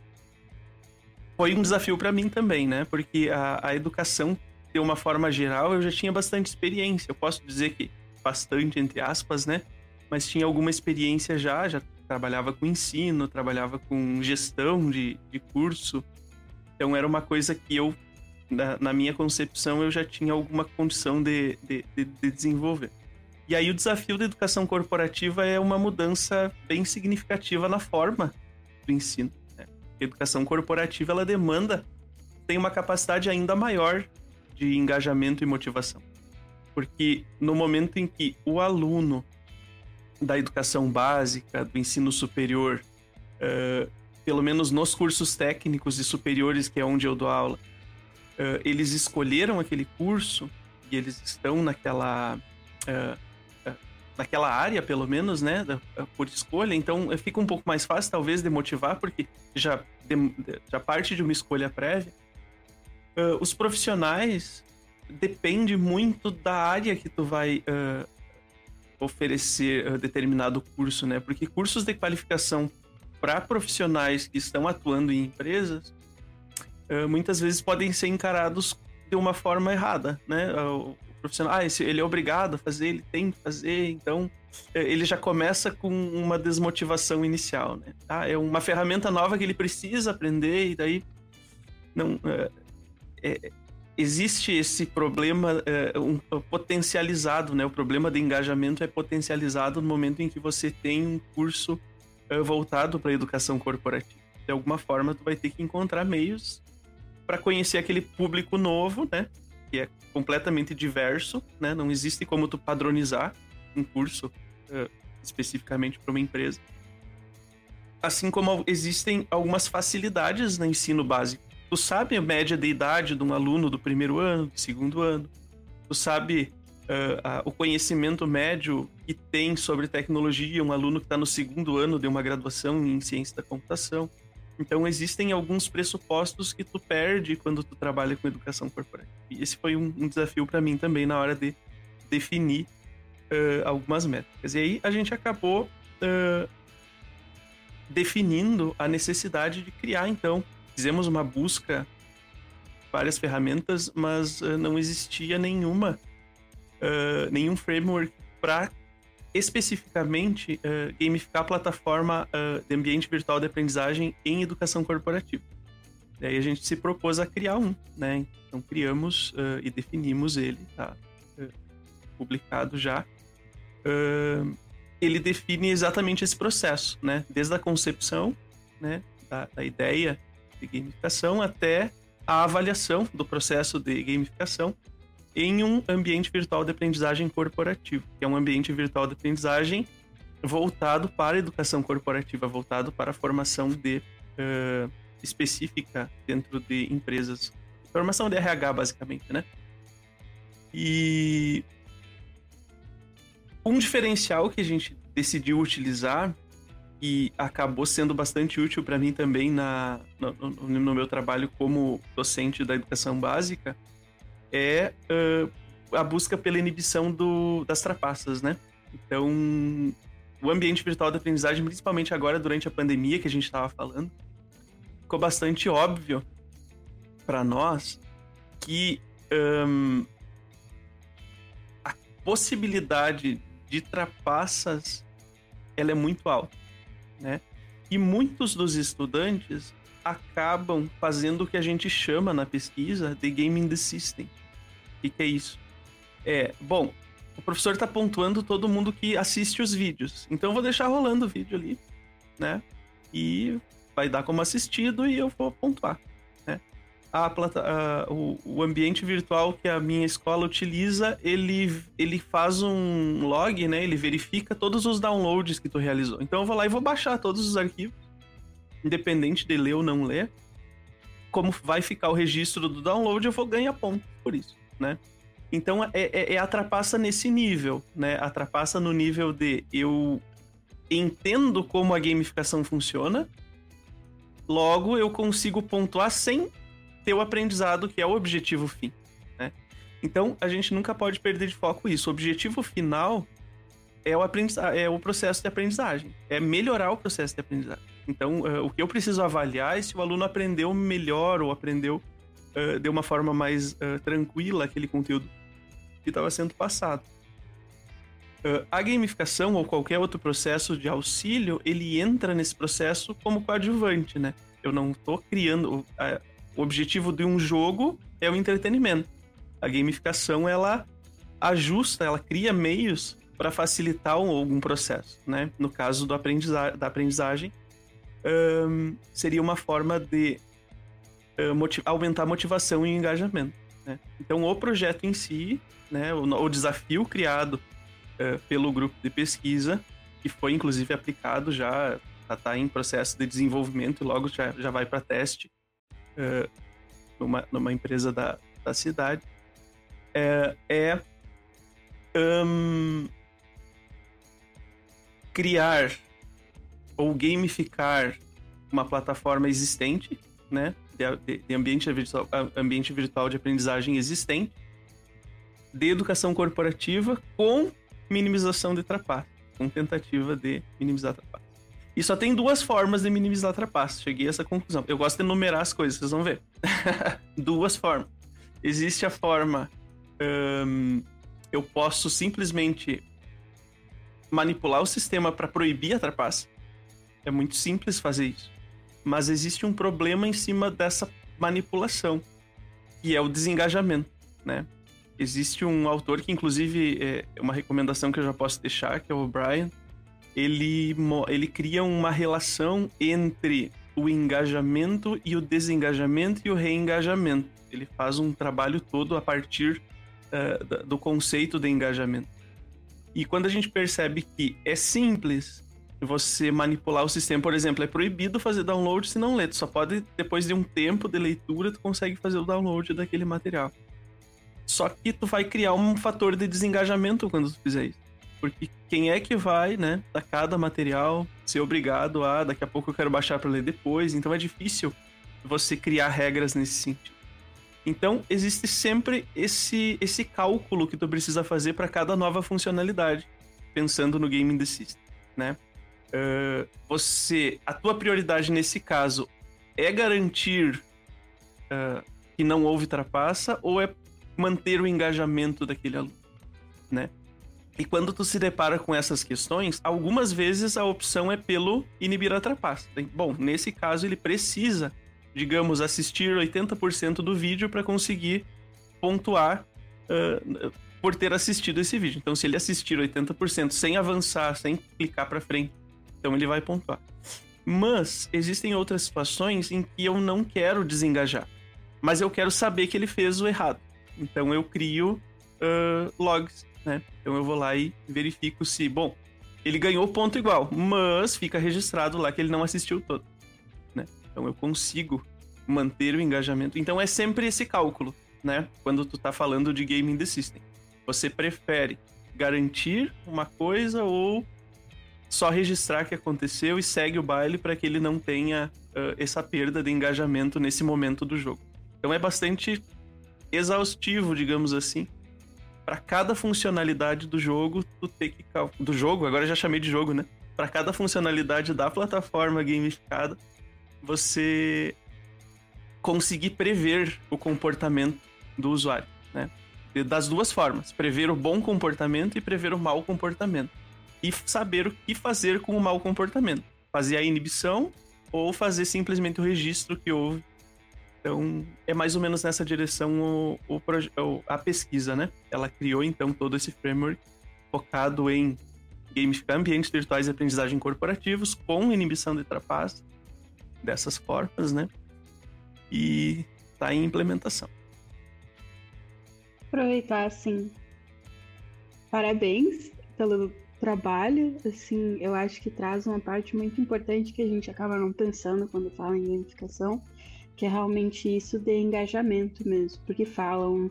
foi um desafio para mim também, né? Porque a, a educação, de uma forma geral, eu já tinha bastante experiência. Eu posso dizer que bastante, entre aspas, né? Mas tinha alguma experiência já, já trabalhava com ensino, trabalhava com gestão de, de curso. Então era uma coisa que eu, na, na minha concepção, eu já tinha alguma condição de, de, de, de desenvolver. E aí o desafio da educação corporativa é uma mudança bem significativa na forma do ensino. Né? A educação corporativa ela demanda tem uma capacidade ainda maior de engajamento e motivação. Porque no momento em que o aluno da educação básica, do ensino superior, uh, pelo menos nos cursos técnicos e superiores, que é onde eu dou aula, uh, eles escolheram aquele curso e eles estão naquela. Uh, naquela área, pelo menos, né, por escolha, então fica um pouco mais fácil, talvez, de motivar, porque já, de, já parte de uma escolha prévia. os profissionais depende muito da área que tu vai oferecer determinado curso, né? Porque cursos de qualificação para profissionais que estão atuando em empresas uh, muitas vezes podem ser encarados de uma forma errada, né? O profissional, ah, esse, ele é obrigado a fazer, ele tem que fazer, então ele já começa com uma desmotivação inicial, né? Ah, é uma ferramenta nova que ele precisa aprender e daí não é, existe esse problema um, potencializado, né? O problema de engajamento é potencializado no momento em que você tem um curso voltado para a educação corporativa. De alguma forma, tu vai ter que encontrar meios para conhecer aquele público novo, né? Que é completamente diverso, né? Não existe como tu padronizar um curso é, especificamente para uma empresa. Assim como existem algumas facilidades no ensino básico tu sabe a média de idade de um aluno do primeiro ano, do segundo ano, tu sabe uh, a, o conhecimento médio que tem sobre tecnologia um aluno que está no segundo ano de uma graduação em ciência da computação. Então existem alguns pressupostos que tu perde quando tu trabalha com educação corporativa. E esse foi um, um desafio para mim também na hora de definir uh, algumas métricas. E aí a gente acabou uh, definindo a necessidade de criar, então. Fizemos uma busca, várias ferramentas, mas não existia nenhuma, nenhum framework para especificamente uh, gamificar a plataforma uh, de ambiente virtual de aprendizagem em educação corporativa. Daí a gente se propôs a criar um, né? Então criamos uh, e definimos ele, tá publicado já. ele define exatamente esse processo, né? Desde a concepção, né, da, da ideia de gamificação até a avaliação do processo de gamificação em um ambiente virtual de aprendizagem corporativo, que é um ambiente virtual de aprendizagem voltado para a educação corporativa, voltado para a formação de uh, específica dentro de empresas, formação de RH basicamente, né? E um diferencial que a gente decidiu utilizar e acabou sendo bastante útil para mim também na, no, no, no meu trabalho como docente da educação básica é uh, a busca pela inibição do, das trapaças, né? Então, o ambiente virtual da aprendizagem, principalmente agora durante a pandemia que a gente estava falando, ficou bastante óbvio para nós que um, a possibilidade de trapaças ela é muito alta, né? E muitos dos estudantes acabam fazendo o que a gente chama na pesquisa de gaming the system, que, que é isso? É, bom, o professor está pontuando todo mundo que assiste os vídeos. Então eu vou deixar rolando o vídeo ali, né? E vai dar como assistido e eu vou pontuar, né? A, a, o, o, ambiente virtual que a minha escola utiliza, ele, ele faz um log, né? Ele verifica todos os downloads que tu realizou. Então eu vou lá e vou baixar todos os arquivos, independente de ler ou não ler. Como vai ficar o registro do download, eu vou ganhar ponto por isso né? Então é, é, é nesse nível, né? A trapaça no nível de eu entendo como a gamificação funciona, logo eu consigo pontuar sem ter o aprendizado que é o objetivo fim, né? Então a gente nunca pode perder de foco isso. O objetivo final é o, é o processo de aprendizagem, é melhorar o processo de aprendizagem. Então, uh, o que eu preciso avaliar é se o aluno aprendeu melhor ou aprendeu uh, de uma forma mais uh, tranquila aquele conteúdo que estava sendo passado. Uh, a gamificação ou qualquer outro processo de auxílio, ele entra nesse processo como coadjuvante, né? Eu não estou criando... o objetivo de um jogo é o entretenimento. A gamificação, ela ajusta, ela cria meios para facilitar um, algum processo, né? No caso do aprendiza da aprendizagem, um, seria uma forma de aumentar a motivação e engajamento. Né? Então, o projeto em si, né, o, o desafio criado uh, pelo grupo de pesquisa, que foi inclusive aplicado já, está em processo de desenvolvimento e logo já, já vai para teste uh, numa, numa empresa da, da cidade, é, é um, criar ou gamificar uma plataforma existente, né? De, ambiente, virtual, ambiente virtual de aprendizagem existente, de educação corporativa com minimização de trapaças, com tentativa de minimizar trapaças. E só tem duas formas de minimizar trapaças. Cheguei a essa conclusão. Eu gosto de enumerar as coisas, vocês vão ver. duas formas. Existe a forma. Um, eu posso simplesmente manipular o sistema para proibir a trapaça. É muito simples fazer isso mas existe um problema em cima dessa manipulação, que é o desengajamento, né? Existe um autor que, inclusive, é uma recomendação que eu já posso deixar, que é o Brian. Ele, ele cria uma relação entre o engajamento e o desengajamento e o reengajamento. Ele faz um trabalho todo a partir uh, do conceito de engajamento. E quando a gente percebe que é simples você manipular o sistema. Por exemplo, é proibido fazer download se não ler. Tu só pode, depois de um tempo de leitura, tu consegue fazer o download daquele material. Só que tu vai criar um fator de desengajamento quando tu fizer isso. Porque quem é que vai, né, da cada material ser obrigado a, daqui a pouco eu quero baixar para ler depois, então é difícil você criar regras nesse sentido. Então, existe sempre esse esse cálculo que tu precisa fazer para cada nova funcionalidade, pensando no game the system, né? Uh, você, a tua prioridade nesse caso é garantir uh, que não houve trapaça ou é manter o engajamento daquele aluno, né? E quando tu se depara com essas questões, algumas vezes a opção é pelo inibir a trapaça. Bom, nesse caso ele precisa, digamos, assistir 80% do vídeo para conseguir pontuar uh, por ter assistido esse vídeo. Então, se ele assistir 80% sem avançar, sem clicar para frente, então ele vai pontuar. Mas existem outras situações em que eu não quero desengajar, mas eu quero saber que ele fez o errado. Então eu crio uh, logs, né? Então eu vou lá e verifico se, bom, ele ganhou ponto igual, mas fica registrado lá que ele não assistiu todo, né? Então eu consigo manter o engajamento. Então é sempre esse cálculo, né? Quando tu tá falando de gaming the system. Você prefere garantir uma coisa ou só registrar que aconteceu e segue o baile para que ele não tenha uh, essa perda de engajamento nesse momento do jogo. Então é bastante exaustivo, digamos assim, para cada funcionalidade do jogo, tu ter que do jogo, agora já chamei de jogo, né? Para cada funcionalidade da plataforma gamificada, você conseguir prever o comportamento do usuário, né? Das duas formas, prever o bom comportamento e prever o mau comportamento. E saber o que fazer com o mau comportamento. Fazer a inibição ou fazer simplesmente o registro que houve então, é mais ou menos nessa direção o, o, a pesquisa, né? Ela criou, então, todo esse framework focado em gamificar ambientes virtuais de aprendizagem corporativos com inibição de trapaça, dessas formas, né? E está em implementação. Aproveitar, assim, parabéns pelo trabalho, assim, eu acho que traz uma parte muito importante que a gente acaba não pensando quando fala em gamificação, que é realmente isso de engajamento mesmo, porque falam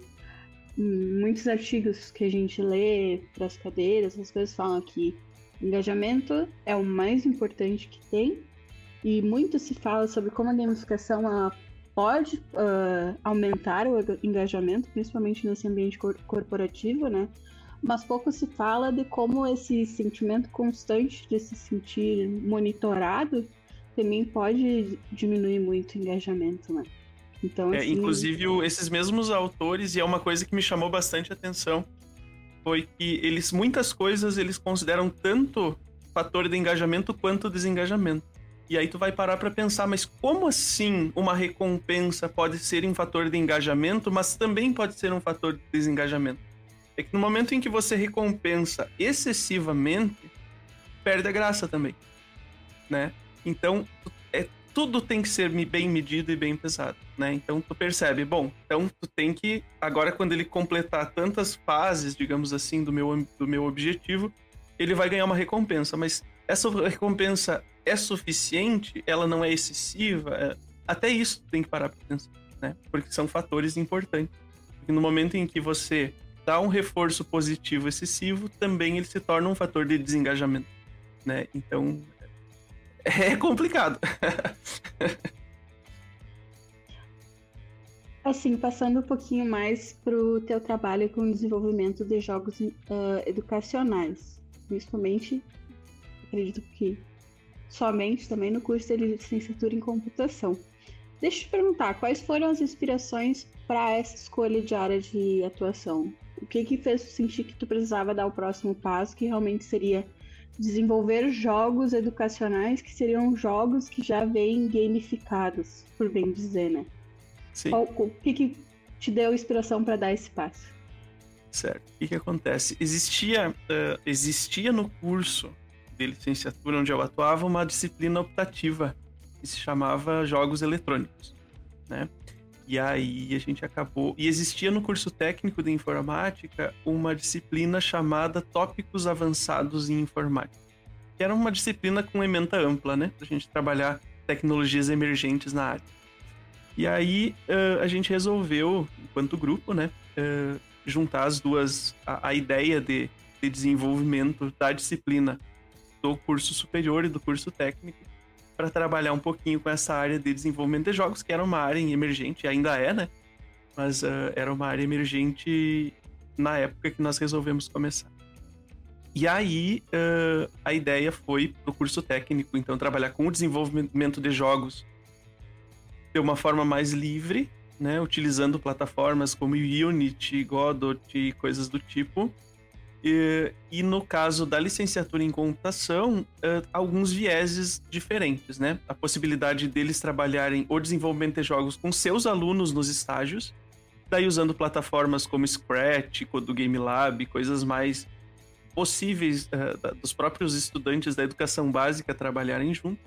muitos artigos que a gente lê para as cadeiras, as coisas falam que engajamento é o mais importante que tem e muito se fala sobre como a gamificação ela pode uh, aumentar o engajamento, principalmente nesse ambiente cor corporativo, né? Mas pouco se fala de como esse sentimento constante de se sentir monitorado também pode diminuir muito o engajamento, né? Então, é, assim... Inclusive, esses mesmos autores, e é uma coisa que me chamou bastante atenção, foi que eles, muitas coisas, eles consideram tanto fator de engajamento quanto desengajamento. E aí tu vai parar para pensar, mas como assim uma recompensa pode ser um fator de engajamento, mas também pode ser um fator de desengajamento? É que no momento em que você recompensa excessivamente, perde a graça também, né? Então, é, tudo tem que ser bem medido e bem pesado, né? Então, tu percebe, bom, então tu tem que, agora quando ele completar tantas fases, digamos assim, do meu, do meu objetivo, ele vai ganhar uma recompensa, mas essa recompensa é suficiente? Ela não é excessiva? É... Até isso tem que parar para pensar, né? Porque são fatores importantes. Porque no momento em que você dá um reforço positivo excessivo, também ele se torna um fator de desengajamento, né? Então, é complicado. assim, passando um pouquinho mais para o teu trabalho com o desenvolvimento de jogos uh, educacionais, principalmente, acredito que somente também no curso de licenciatura em computação. Deixa eu te perguntar, quais foram as inspirações para essa escolha de área de atuação? O que que fez sentir que tu precisava dar o próximo passo, que realmente seria desenvolver jogos educacionais que seriam jogos que já vêm gamificados, por bem dizer, né? Sim. Qual, o que, que te deu inspiração para dar esse passo? Certo. O que, que acontece? Existia, uh, existia no curso de licenciatura onde eu atuava uma disciplina optativa que se chamava Jogos Eletrônicos, né? E aí a gente acabou. E existia no curso técnico de informática uma disciplina chamada Tópicos Avançados em Informática. que era uma disciplina com ementa ampla, né? Pra gente trabalhar tecnologias emergentes na área. E aí uh, a gente resolveu, enquanto grupo, né, uh, juntar as duas, a, a ideia de, de, desenvolvimento da disciplina do curso superior e do curso técnico para trabalhar um pouquinho com essa área de desenvolvimento de jogos, que era uma área emergente, ainda é, né? Mas uh, era uma área emergente na época que nós resolvemos começar. E aí a ideia foi para o curso técnico, então trabalhar com o desenvolvimento de jogos de uma forma mais livre, né, utilizando plataformas como Unity, Godot e coisas do tipo. E, e no caso da licenciatura em computação, uh, alguns vieses diferentes, né? A possibilidade deles trabalharem o desenvolvimento de jogos com seus alunos nos estágios, daí usando plataformas como Scratch, do Game Lab, coisas mais possíveis uh, dos próprios estudantes da educação básica trabalharem junto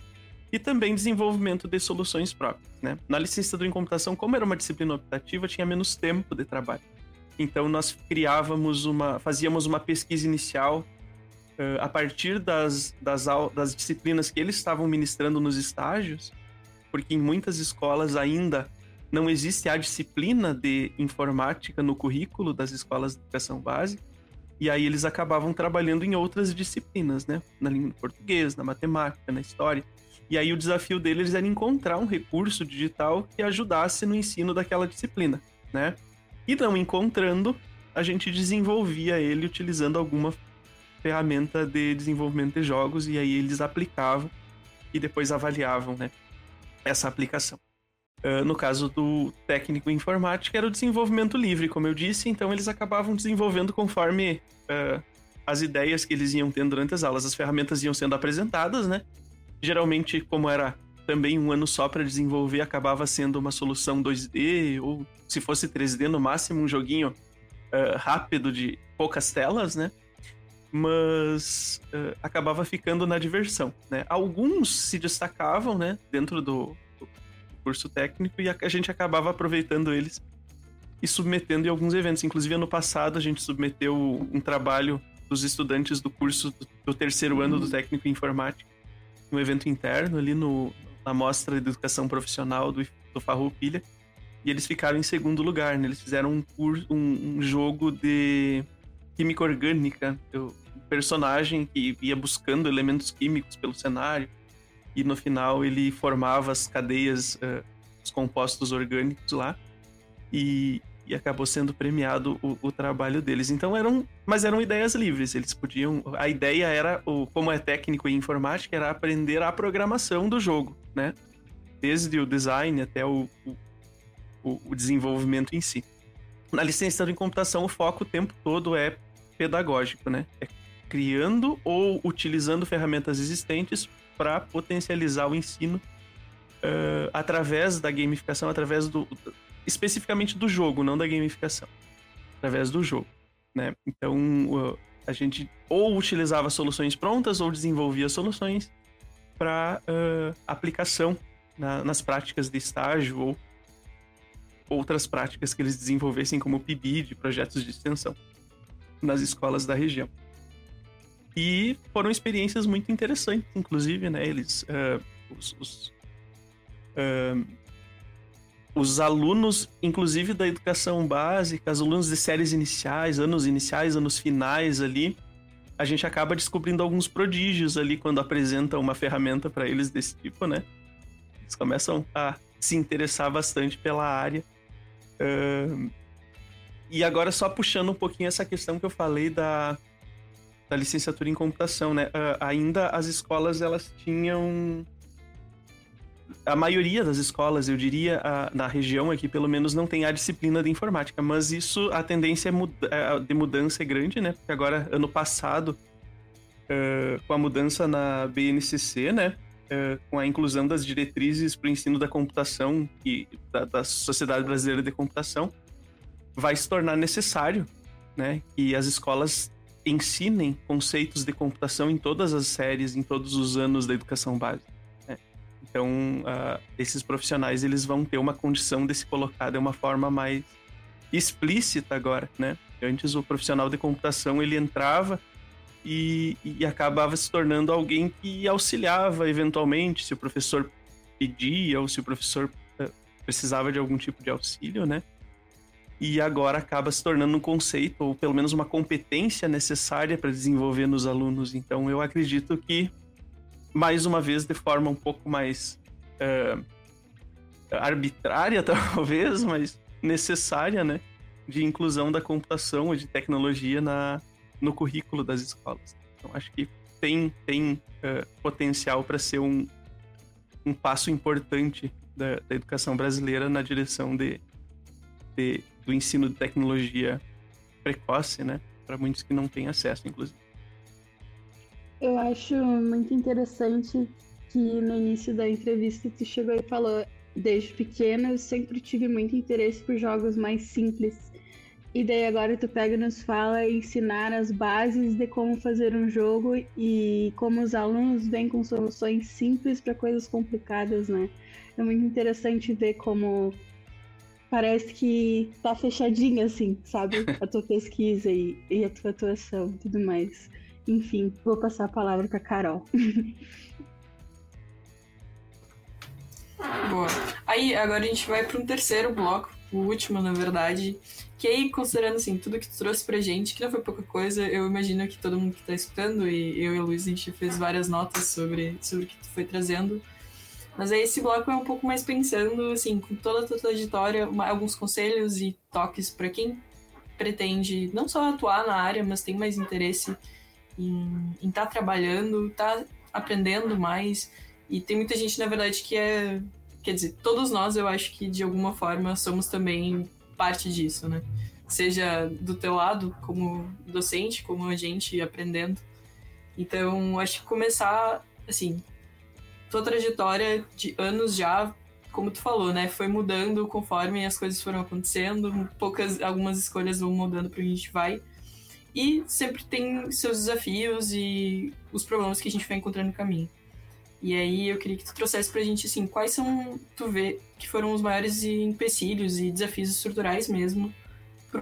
e também desenvolvimento de soluções próprias. Né? Na licenciatura em computação, como era uma disciplina optativa, tinha menos tempo de trabalho. Então nós criávamos uma, fazíamos uma pesquisa inicial uh, a partir das, das, das disciplinas que eles estavam ministrando nos estágios, porque em muitas escolas ainda não existe a disciplina de informática no currículo das escolas de educação básica, e aí eles acabavam trabalhando em outras disciplinas, né? Na língua português, na matemática, na história. E aí o desafio deles era encontrar um recurso digital que ajudasse no ensino daquela disciplina, né? E não encontrando, a gente desenvolvia ele utilizando alguma ferramenta de desenvolvimento de jogos e aí eles aplicavam e depois avaliavam, né? Essa aplicação. Uh, no caso do técnico em informática, era o desenvolvimento livre, como eu disse, então eles acabavam desenvolvendo conforme uh, as ideias que eles iam tendo durante as aulas. As ferramentas iam sendo apresentadas, né? Geralmente, como era também um ano só para desenvolver, acabava sendo uma solução 2D, ou se fosse 3D, no máximo um joguinho uh, rápido de poucas telas, né? Mas uh, acabava ficando na diversão, né? Alguns se destacavam, né, dentro do, do curso técnico e a, a gente acabava aproveitando eles e submetendo em alguns eventos. Inclusive, ano passado, a gente submeteu um trabalho dos estudantes do curso do, do terceiro ano do técnico em informática um evento interno ali no, na mostra de educação profissional do, do Farroupilha. E eles ficaram em segundo lugar, né? Eles fizeram um, curso, um, um jogo de química orgânica. O personagem que ia buscando elementos químicos pelo cenário. E no final ele formava as cadeias, uh, os compostos orgânicos lá. E, e acabou sendo premiado o, o, trabalho deles. Então eram, mas eram ideias livres. Eles podiam, a ideia era, o, como é técnico em informática, era aprender a programação do jogo, né? Desde o design até o, o, o desenvolvimento em si. Na licenciatura em computação, o foco o tempo todo é pedagógico, né? É criando ou utilizando ferramentas existentes para potencializar o ensino uh, através da gamificação, através do, especificamente do jogo, não da gamificação, através do jogo, né? Então a gente ou utilizava soluções prontas ou desenvolvia soluções para uh, aplicação na, nas práticas de estágio ou outras práticas que eles desenvolvessem como PIBID, projetos de extensão nas escolas da região. E foram experiências muito interessantes, inclusive, né? Eles, uh, os, os uh, os alunos, inclusive da educação básica, os alunos de séries iniciais, anos iniciais, anos finais ali, a gente acaba descobrindo alguns prodígios ali quando apresenta uma ferramenta para eles desse tipo, né? Eles começam a se interessar bastante pela área. Uh, e agora só puxando um pouquinho essa questão que eu falei da, da licenciatura em computação, né? Uh, ainda as escolas elas tinham a maioria das escolas, eu diria, a, na região aqui, pelo menos, não tem a disciplina de informática. Mas isso, a tendência é muda, é, de mudança é grande, né? Porque agora, ano passado, uh, com a mudança na BNCC, né? Uh, com a inclusão das diretrizes para o ensino da computação e da, da, Sociedade Brasileira de Computação, vai se tornar necessário, né? Que as escolas ensinem conceitos de computação em todas as séries, em todos os anos da educação básica. Então, uh, esses profissionais eles vão ter uma condição de se colocar de uma forma mais explícita agora, né? Antes o profissional de computação ele entrava e, e acabava se tornando alguém que auxiliava eventualmente, se o professor pedia ou se o professor uh, precisava de algum tipo de auxílio, né? E agora acaba se tornando um conceito, ou pelo menos uma competência necessária para desenvolver nos alunos. Então, eu acredito que, mais uma vez, de forma um pouco mais uh, arbitrária, talvez, mas necessária, né? De inclusão da computação e de tecnologia na, no currículo das escolas. Então, acho que tem, tem uh, potencial para ser um, um passo importante da, da, educação brasileira na direção de, de, do ensino de tecnologia precoce, né? Para muitos que não têm acesso, inclusive. Eu acho muito interessante que no início da entrevista tu chegou e falou desde pequena eu sempre tive muito interesse por jogos mais simples e daí agora tu pega e nos fala ensinar as bases de como fazer um jogo e como os alunos vêm com soluções simples para coisas complicadas, né? É muito interessante ver como parece que tá fechadinha, assim, sabe? A tua pesquisa e, e a tua atuação e tudo mais. Enfim, vou passar a palavra para Carol. Boa. Aí, agora a gente vai para um terceiro bloco, o último, na verdade, que aí, considerando assim, tudo que tu trouxe pra gente, que não foi pouca coisa, eu imagino que todo mundo que tá escutando, e eu e a Luiz, a gente fez várias notas sobre, sobre o que tu foi trazendo. Mas aí esse bloco é um pouco mais pensando, assim, com toda a tua trajetória, uma, alguns conselhos e toques para quem pretende não só atuar na área, mas tem mais interesse em estar tá trabalhando, tá aprendendo mais. E tem muita gente, na verdade, que é. Quer dizer, todos nós, eu acho que de alguma forma somos também parte disso, né? Seja do teu lado, como docente, como agente aprendendo. Então, acho que começar, assim, tua trajetória de anos já, como tu falou, né? Foi mudando conforme as coisas foram acontecendo, poucas, algumas escolhas vão mudando para a gente vai. E sempre tem seus desafios e os problemas que a gente vai encontrando no caminho. E aí eu queria que tu trouxesse pra gente, assim, quais são, tu vê, que foram os maiores empecilhos e desafios estruturais mesmo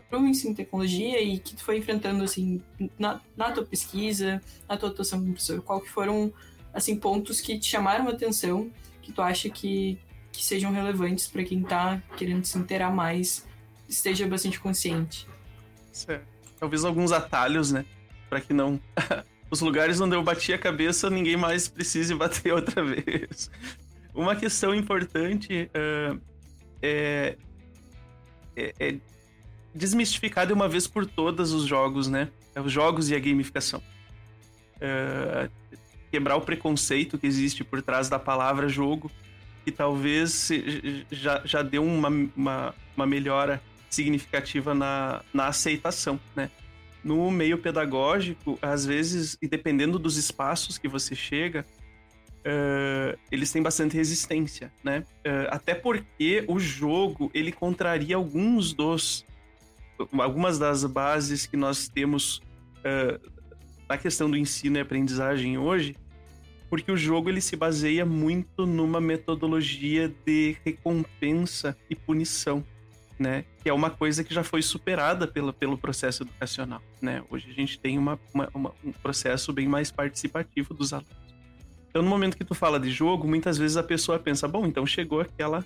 pro ensino de tecnologia e que tu foi enfrentando, assim, na, na tua pesquisa, na tua atuação como professor? Qual que foram, assim, pontos que te chamaram a atenção, que tu acha que, que sejam relevantes para quem tá querendo se inteirar mais, esteja bastante consciente? Certo. Talvez alguns atalhos, né? Para que não os lugares onde eu bati a cabeça, ninguém mais precise bater outra vez. Uma questão importante uh, é, é, é, desmistificar de uma vez por todas os jogos, né? Os jogos e a gamificação. Uh, quebrar o preconceito que existe por trás da palavra jogo, que talvez já, já deu uma, uma, uma melhora significativa na, na aceitação, né? no meio pedagógico, às vezes, e dependendo dos espaços que você chega, uh, eles têm bastante resistência, né? Uh, até porque o jogo, ele contraria alguns dos... Algumas das bases que nós temos uh, na questão do ensino e aprendizagem hoje, porque o jogo ele se baseia muito numa metodologia de recompensa e punição né? Que é uma coisa que já foi superada pelo, pelo processo educacional, né? Hoje a gente tem uma, uma, uma, um processo bem mais participativo dos alunos. Então, no momento que tu fala de jogo, muitas vezes a pessoa pensa, bom, então chegou aquela...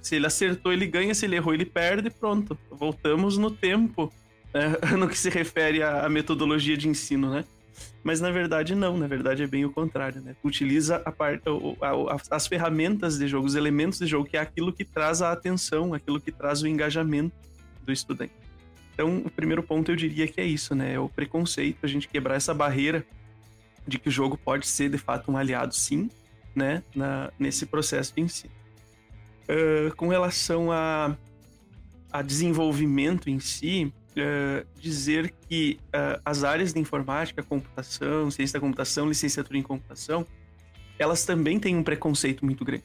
Se ele acertou, ele ganha, se ele errou, ele perde, pronto. Voltamos no tempo, né? no que se refere à metodologia de ensino, né? Mas na verdade não, na verdade é bem o contrário, né? Utiliza a as ferramentas de jogo, os elementos de jogo, que é aquilo que traz a atenção, aquilo que traz o engajamento do estudante. Então, o primeiro ponto eu diria que é isso, né? É o preconceito, a gente quebrar essa barreira de que o jogo pode ser de fato um aliado, sim, né? Na, nesse processo de ensino. Uh, com relação a, a desenvolvimento em si, uh, dizer que uh, as áreas de informática, computação, ciência da computação, licenciatura em computação, elas também têm um preconceito muito grande.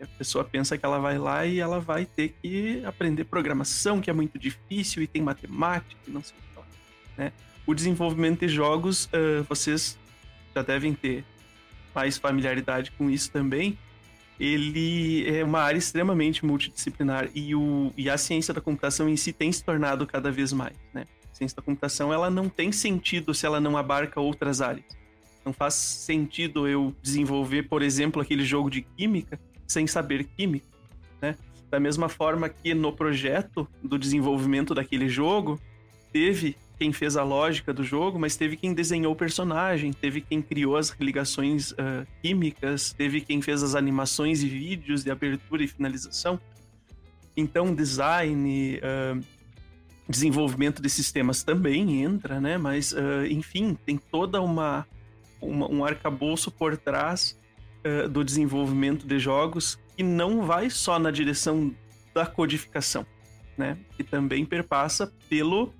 A pessoa pensa que ela vai lá e ela vai ter que aprender programação, que é muito difícil, e tem matemática, e não sei o que. Né? O desenvolvimento de jogos, uh, vocês já devem ter mais familiaridade com isso também, ele é uma área extremamente multidisciplinar e, o, e a ciência da computação em si tem se tornado cada vez mais, né? ciência da computação, ela não tem sentido se ela não abarca outras áreas. Não faz sentido eu desenvolver, por exemplo, aquele jogo de química sem saber química, né? Da mesma forma que no projeto do desenvolvimento daquele jogo, teve quem fez a lógica do jogo, mas teve quem desenhou o personagem, teve quem criou as ligações uh, químicas, teve quem fez as animações e vídeos de abertura e finalização. Então, design, uh, desenvolvimento de sistemas também entra, né? Mas, uh, enfim, tem toda uma, uma um arcabouço por trás do desenvolvimento de jogos que não vai só na direção da codificação, né? Que também perpassa pelo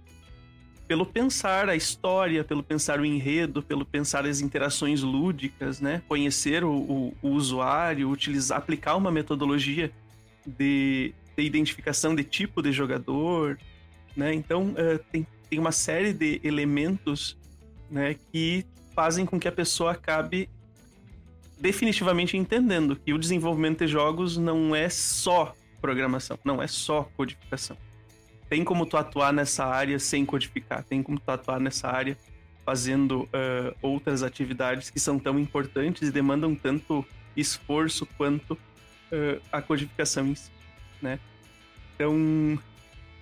pelo pensar a história, pelo pensar o enredo, pelo pensar as interações lúdicas, né? Conhecer o, o, o usuário, utilizar, aplicar uma metodologia de, de, identificação de tipo de jogador, né? Então uh, tem, tem uma série de elementos, né? Que fazem com que a pessoa acabe definitivamente entendendo que o desenvolvimento de jogos não é só programação, não é só codificação tem como tu atuar nessa área sem codificar, tem como tu atuar nessa área fazendo uh, outras atividades que são tão importantes e demandam tanto esforço quanto uh, a codificação em si, né? Então,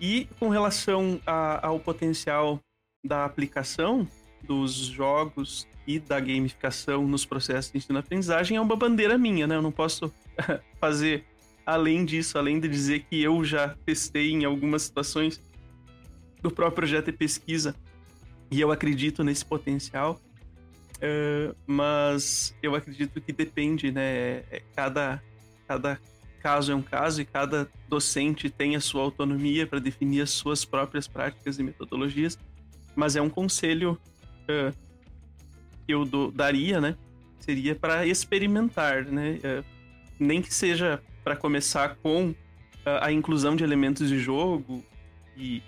e com relação a, ao potencial da aplicação dos jogos e da gamificação nos processos de ensino-aprendizagem é uma bandeira minha, né? Eu não posso fazer além disso, além de dizer que eu já testei em algumas situações do próprio projeto de pesquisa e eu acredito nesse potencial, uh, mas eu acredito que depende, né? É, cada, cada caso é um caso e cada docente tem a sua autonomia para definir as suas próprias práticas e metodologias, mas é um conselho uh, que eu do, daria, né? Seria para experimentar, né? Uh, nem que seja para começar com a, a inclusão de elementos de jogo e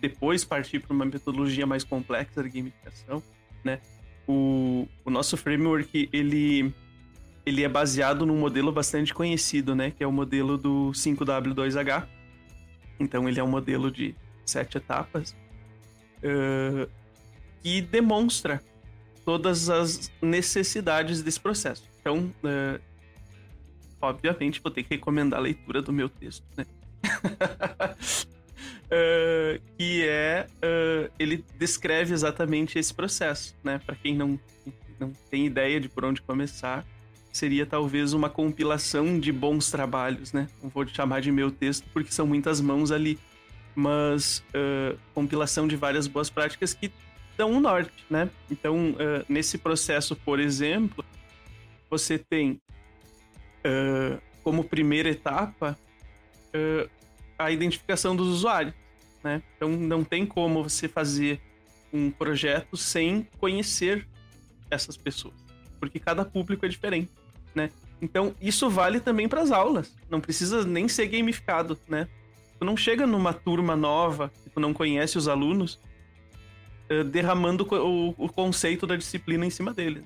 depois partir para uma metodologia mais complexa de gamificação, né? O, o nosso framework, ele, ele é baseado num modelo bastante conhecido, né? Que é o modelo do 5W2H. Então, ele é um modelo de sete etapas uh, que demonstra todas as necessidades desse processo. Então, uh, obviamente vou ter que recomendar a leitura do meu texto, né? uh, que é uh, ele descreve exatamente esse processo, né? Para quem não, não tem ideia de por onde começar, seria talvez uma compilação de bons trabalhos, né? Não vou chamar de meu texto porque são muitas mãos ali, mas uh, compilação de várias boas práticas que dão um norte, né? Então, nesse processo, por exemplo, você tem como primeira etapa uh, a identificação dos usuários. Né? Então não tem como você fazer um projeto sem conhecer essas pessoas, porque cada público é diferente, né? Então isso vale também para as aulas. Não precisa nem ser gamificado, né? Tu não chega numa turma nova que tu não conhece os alunos derramando o, o, conceito da disciplina em cima deles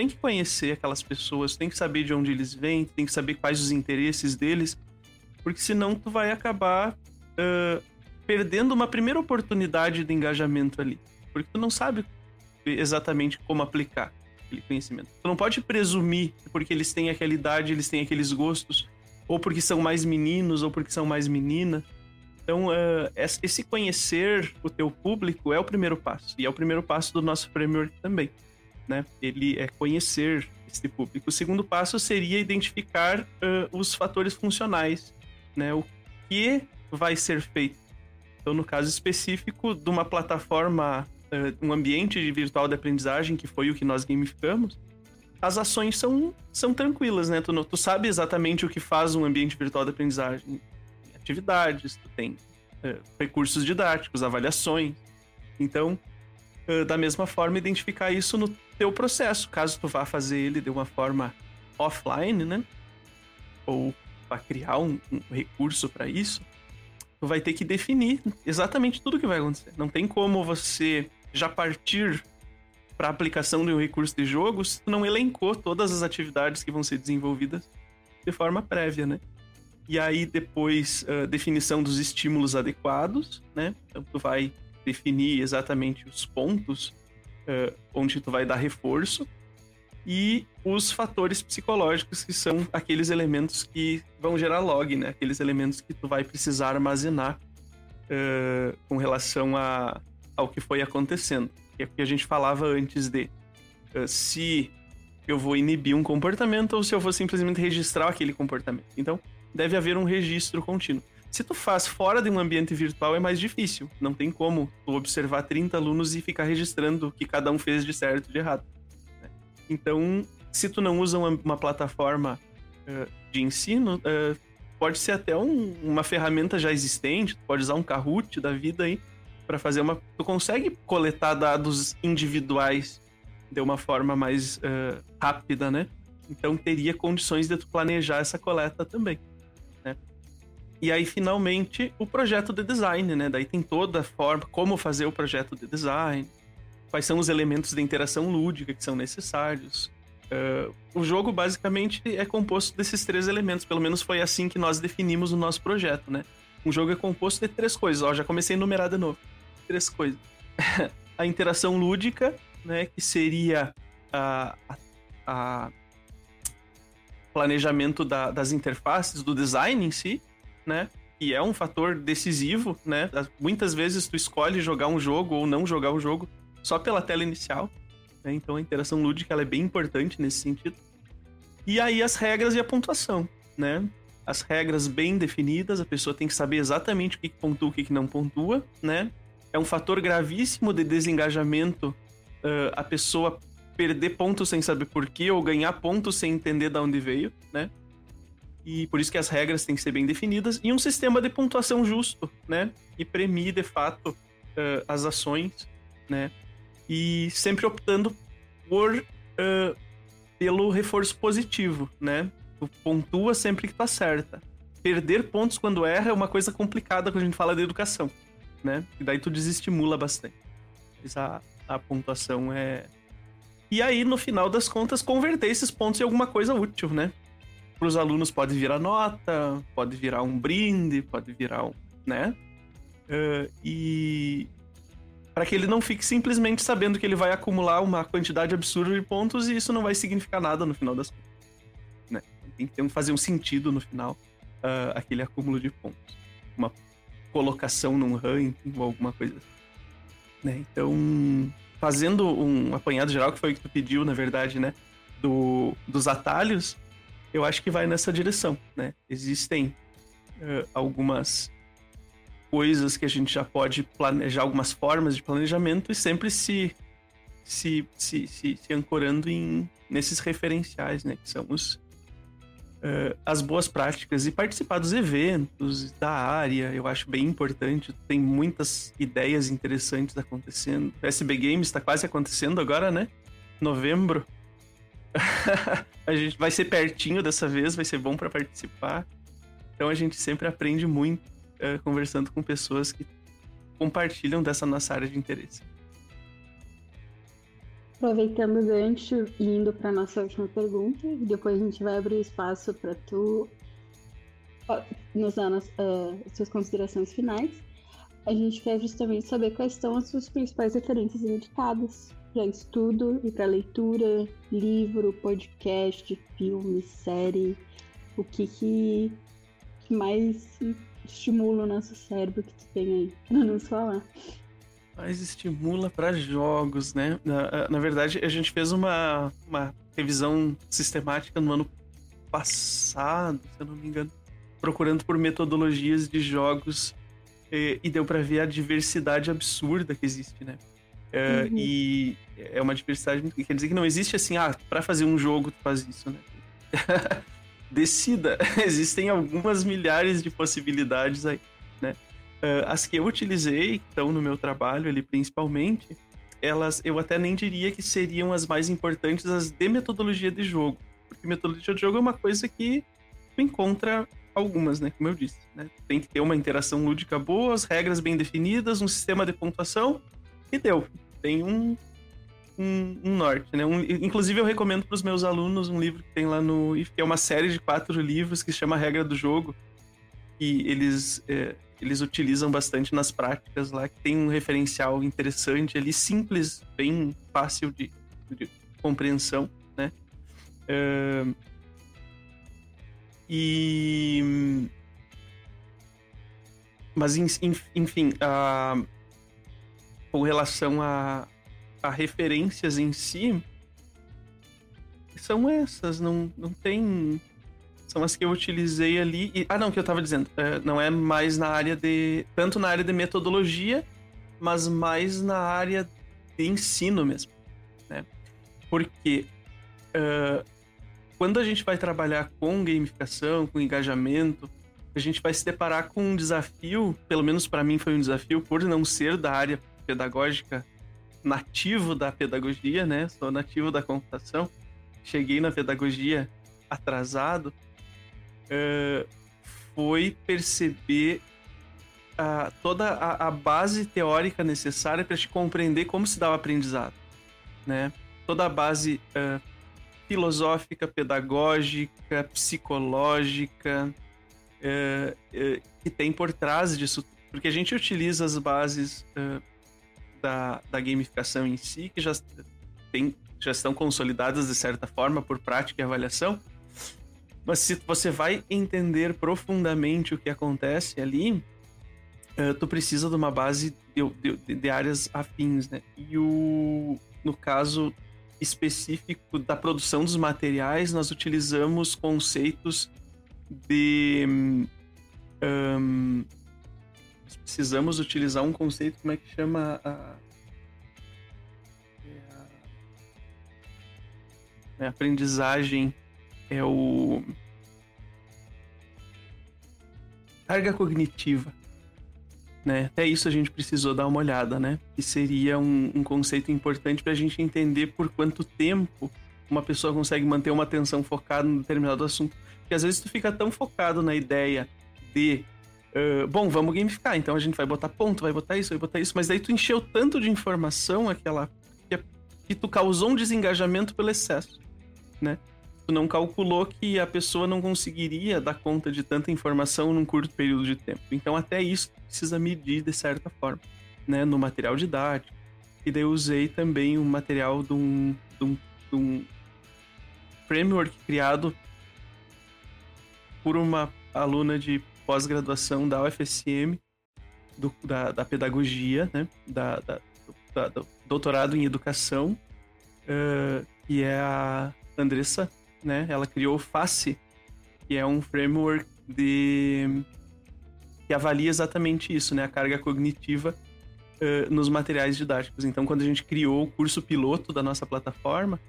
tem que conhecer aquelas pessoas, tem que saber de onde eles vêm, tem que saber quais os interesses deles, porque senão tu vai acabar uh, perdendo uma primeira oportunidade de engajamento ali, porque tu não sabe exatamente como aplicar aquele conhecimento. Tu não pode presumir porque eles têm aquela idade, eles têm aqueles gostos, ou porque são mais meninos, ou porque são mais menina. Então, uh, esse conhecer o teu público é o primeiro passo, e é o primeiro passo do nosso framework também né? Ele é conhecer esse público. O segundo passo seria identificar uh, os fatores funcionais, né? O que vai ser feito. Então, no caso específico de uma plataforma, uh, um ambiente virtual de aprendizagem, que foi o que nós gamificamos, as ações são, são tranquilas, né? Tu, tu sabe exatamente o que faz um ambiente virtual de aprendizagem. Tem atividades, tu tem uh, recursos didáticos, avaliações. Então, da mesma forma, identificar isso no teu processo, caso tu vá fazer ele de uma forma offline, né? Ou para criar um, um recurso para isso, tu vai ter que definir exatamente tudo que vai acontecer. Não tem como você já partir para aplicação de um recurso de jogo se tu não elencou todas as atividades que vão ser desenvolvidas de forma prévia, né? E aí depois uh, definição dos estímulos adequados, né? Então tu vai definir exatamente os pontos uh, onde tu vai dar reforço e os fatores psicológicos que são aqueles elementos que vão gerar log, né? Aqueles elementos que tu vai precisar armazenar uh, com relação a, ao que foi acontecendo. Que é o que a gente falava antes de uh, se eu vou inibir um comportamento ou se eu vou simplesmente registrar aquele comportamento. Então, deve haver um registro contínuo. Se tu faz fora de um ambiente virtual é mais difícil. Não tem como tu observar 30 alunos e ficar registrando o que cada um fez de certo e de errado. Né? Então, se tu não usa uma, uma plataforma uh, de ensino, uh, pode ser até um, uma ferramenta já existente, tu pode usar um Kahoot da vida aí para fazer uma... Tu consegue coletar dados individuais de uma forma mais uh, rápida, né? Então teria condições de tu planejar essa coleta também. E aí, finalmente, o projeto de design, né? Daí tem toda a forma, como fazer o projeto de design, quais são os elementos de interação lúdica que são necessários. Uh, o jogo, basicamente, é composto desses três elementos. Pelo menos foi assim que nós definimos o nosso projeto, né? Um jogo é composto de três coisas. Ó, já comecei a enumerar de novo. Três coisas. a interação lúdica, né? Que seria a, a, a planejamento da, das interfaces, do design em si né? E é um fator decisivo, né? Muitas vezes tu escolhe jogar um jogo ou não jogar o jogo só pela tela inicial. Né? Então a interação lúdica é bem importante nesse sentido. E aí as regras e a pontuação, né? As regras bem definidas, a pessoa tem que saber exatamente o que pontua e o que não pontua, né? É um fator gravíssimo de desengajamento uh, a pessoa perder pontos sem saber porquê ou ganhar pontos sem entender de onde veio, né? E por isso que as regras têm que ser bem definidas, e um sistema de pontuação justo, né? Que premie, de fato, uh, as ações, né? E sempre optando por uh, pelo reforço positivo, né? Tu pontua sempre que tu acerta. Perder pontos quando erra é uma coisa complicada quando a gente fala de educação, né? E daí tu desestimula bastante. Mas a, a pontuação é... E aí, no final das contas, converter esses pontos em alguma coisa útil, né? Para os alunos pode virar nota, pode virar um brinde, pode virar um, né? Uh, e para que ele não fique simplesmente sabendo que ele vai acumular uma quantidade absurda de pontos e isso não vai significar nada no final das contas. Né? Tem que ter, fazer um sentido no final uh, aquele acúmulo de pontos. Uma colocação num ranking ou alguma coisa assim. Né? Então, fazendo um apanhado geral, que foi o que tu pediu, na verdade, né? Do, dos atalhos, eu acho que vai nessa direção, né? Existem uh, algumas coisas que a gente já pode planejar, algumas formas de planejamento e sempre se se, se, se, se ancorando em, nesses referenciais, né? Que são os, uh, as boas práticas e participar dos eventos da área, eu acho bem importante. Tem muitas ideias interessantes acontecendo. O SB Games está quase acontecendo agora, né? Novembro. a gente vai ser pertinho dessa vez, vai ser bom para participar. Então a gente sempre aprende muito uh, conversando com pessoas que compartilham dessa nossa área de interesse. Aproveitando o gancho e indo para nossa última pergunta, depois a gente vai abrir espaço para tu nos dar nas, uh, suas considerações finais. A gente quer justamente saber quais são as suas principais referências indicadas para estudo e para leitura, livro, podcast, filme, série, o que, que, mais estimula o nosso cérebro que tu tem aí para nos falar. Mais estimula para jogos, né? Na, na verdade, a gente fez uma, uma revisão sistemática no ano passado, se eu não me engano, procurando por metodologias de jogos e, e deu para ver a diversidade absurda que existe, né? É, uhum. E é uma diversidade muito. Quer dizer que não existe assim, ah, pra fazer um jogo tu faz isso, né? Decida. Existem algumas milhares de possibilidades aí, né? Uh, as que eu utilizei, então, no meu trabalho ali principalmente, elas eu até nem diria que seriam as mais importantes, as de metodologia de jogo. Porque metodologia de jogo é uma coisa que tu encontra algumas, né? Como eu disse, né? Tem que ter uma interação lúdica boa, as regras bem definidas, um sistema de pontuação e deu. Tem um, um, um norte, né? Um, inclusive, eu recomendo para os meus alunos um livro que tem lá no IF, que é uma série de quatro livros que chama Regra do Jogo. E eles é, eles utilizam bastante nas práticas lá, que tem um referencial interessante ali, simples, bem fácil de, de compreensão, né? Uh, e mas enfim, uh, com relação a, a referências em si, são essas, não, não tem. São as que eu utilizei ali. E, ah, não, que eu tava dizendo. É, não é mais na área de. Tanto na área de metodologia, mas mais na área de ensino mesmo. Né? Porque uh, quando a gente vai trabalhar com gamificação, com engajamento, a gente vai se deparar com um desafio, pelo menos para mim foi um desafio, por não ser da área pedagógica nativo da pedagogia, né? Sou nativo da computação cheguei na pedagogia atrasado, uh, foi perceber uh, toda a, a, base teórica necessária para te compreender como se dá o aprendizado, né? Toda a base uh, filosófica, pedagógica, psicológica que tem por trás disso, porque a gente utiliza as bases da, da gamificação em si, que já tem já estão consolidadas de certa forma por prática e avaliação. Mas se você vai entender profundamente o que acontece ali, uh, tu precisa de uma base de, de, de, áreas afins, né? E o, no caso específico da produção dos materiais, nós utilizamos conceitos de. Um, precisamos utilizar um conceito, como é que chama? A, né? Aprendizagem é o. Carga cognitiva. Né? Até isso a gente precisou dar uma olhada, né? Que seria um, um conceito importante para a gente entender por quanto tempo uma pessoa consegue manter uma atenção focada em determinado assunto. Porque às vezes tu fica tão focado na ideia de Uh, bom, vamos gamificar, então a gente vai botar ponto, vai botar isso, vai botar isso, mas daí tu encheu tanto de informação aquela que, que tu causou um desengajamento pelo excesso né? Tu não calculou que a pessoa não conseguiria dar conta de tanta informação num curto período de tempo. Então, até isso precisa medir de certa forma, né? No material didático. E daí eu usei também um material de um, de um, de um framework criado por uma aluna de pós-graduação da UFSM, do, da, da, pedagogia, né? Da, da, da, do doutorado em educação, uh, que é a Andressa, né? Ela criou o FACE, que é um framework de que avalia exatamente isso, né? A carga cognitiva uh, nos materiais didáticos. Então, quando a gente criou o curso piloto da nossa plataforma,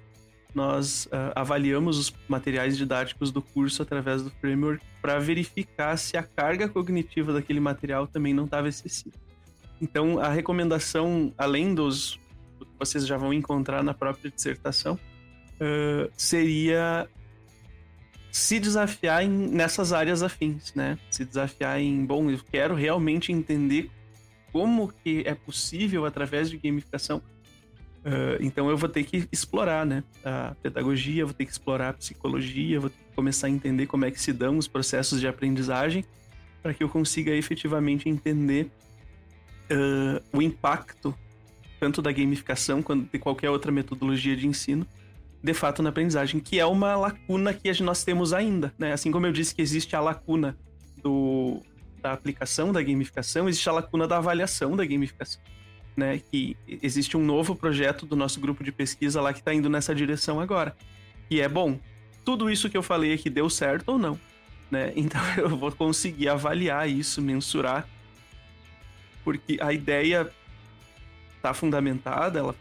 nós uh, avaliamos os materiais didáticos do curso através do framework para verificar se a carga cognitiva daquele material também não estava excessiva. Então, a recomendação, além dos que vocês já vão encontrar na própria dissertação, uh, seria se desafiar em, nessas áreas afins, né? Se desafiar em, bom, eu quero realmente entender como que é possível através de gamificação. Uh, então eu vou ter que explorar, né? A pedagogia, vou ter que explorar a psicologia, vou ter que começar a entender como é que se dão os processos de aprendizagem para que eu consiga efetivamente entender uh, o impacto tanto da gamificação quanto de qualquer outra metodologia de ensino de fato na aprendizagem, que é uma lacuna que nós temos ainda, né? Assim como eu disse que existe a lacuna do, da aplicação da gamificação, existe a lacuna da avaliação da gamificação, né? Que existe um novo projeto do nosso grupo de pesquisa lá que está indo nessa direção agora. E é bom, tudo isso que eu falei aqui deu certo ou não, né? Então eu vou conseguir avaliar isso, mensurar, porque a ideia está fundamentada, ela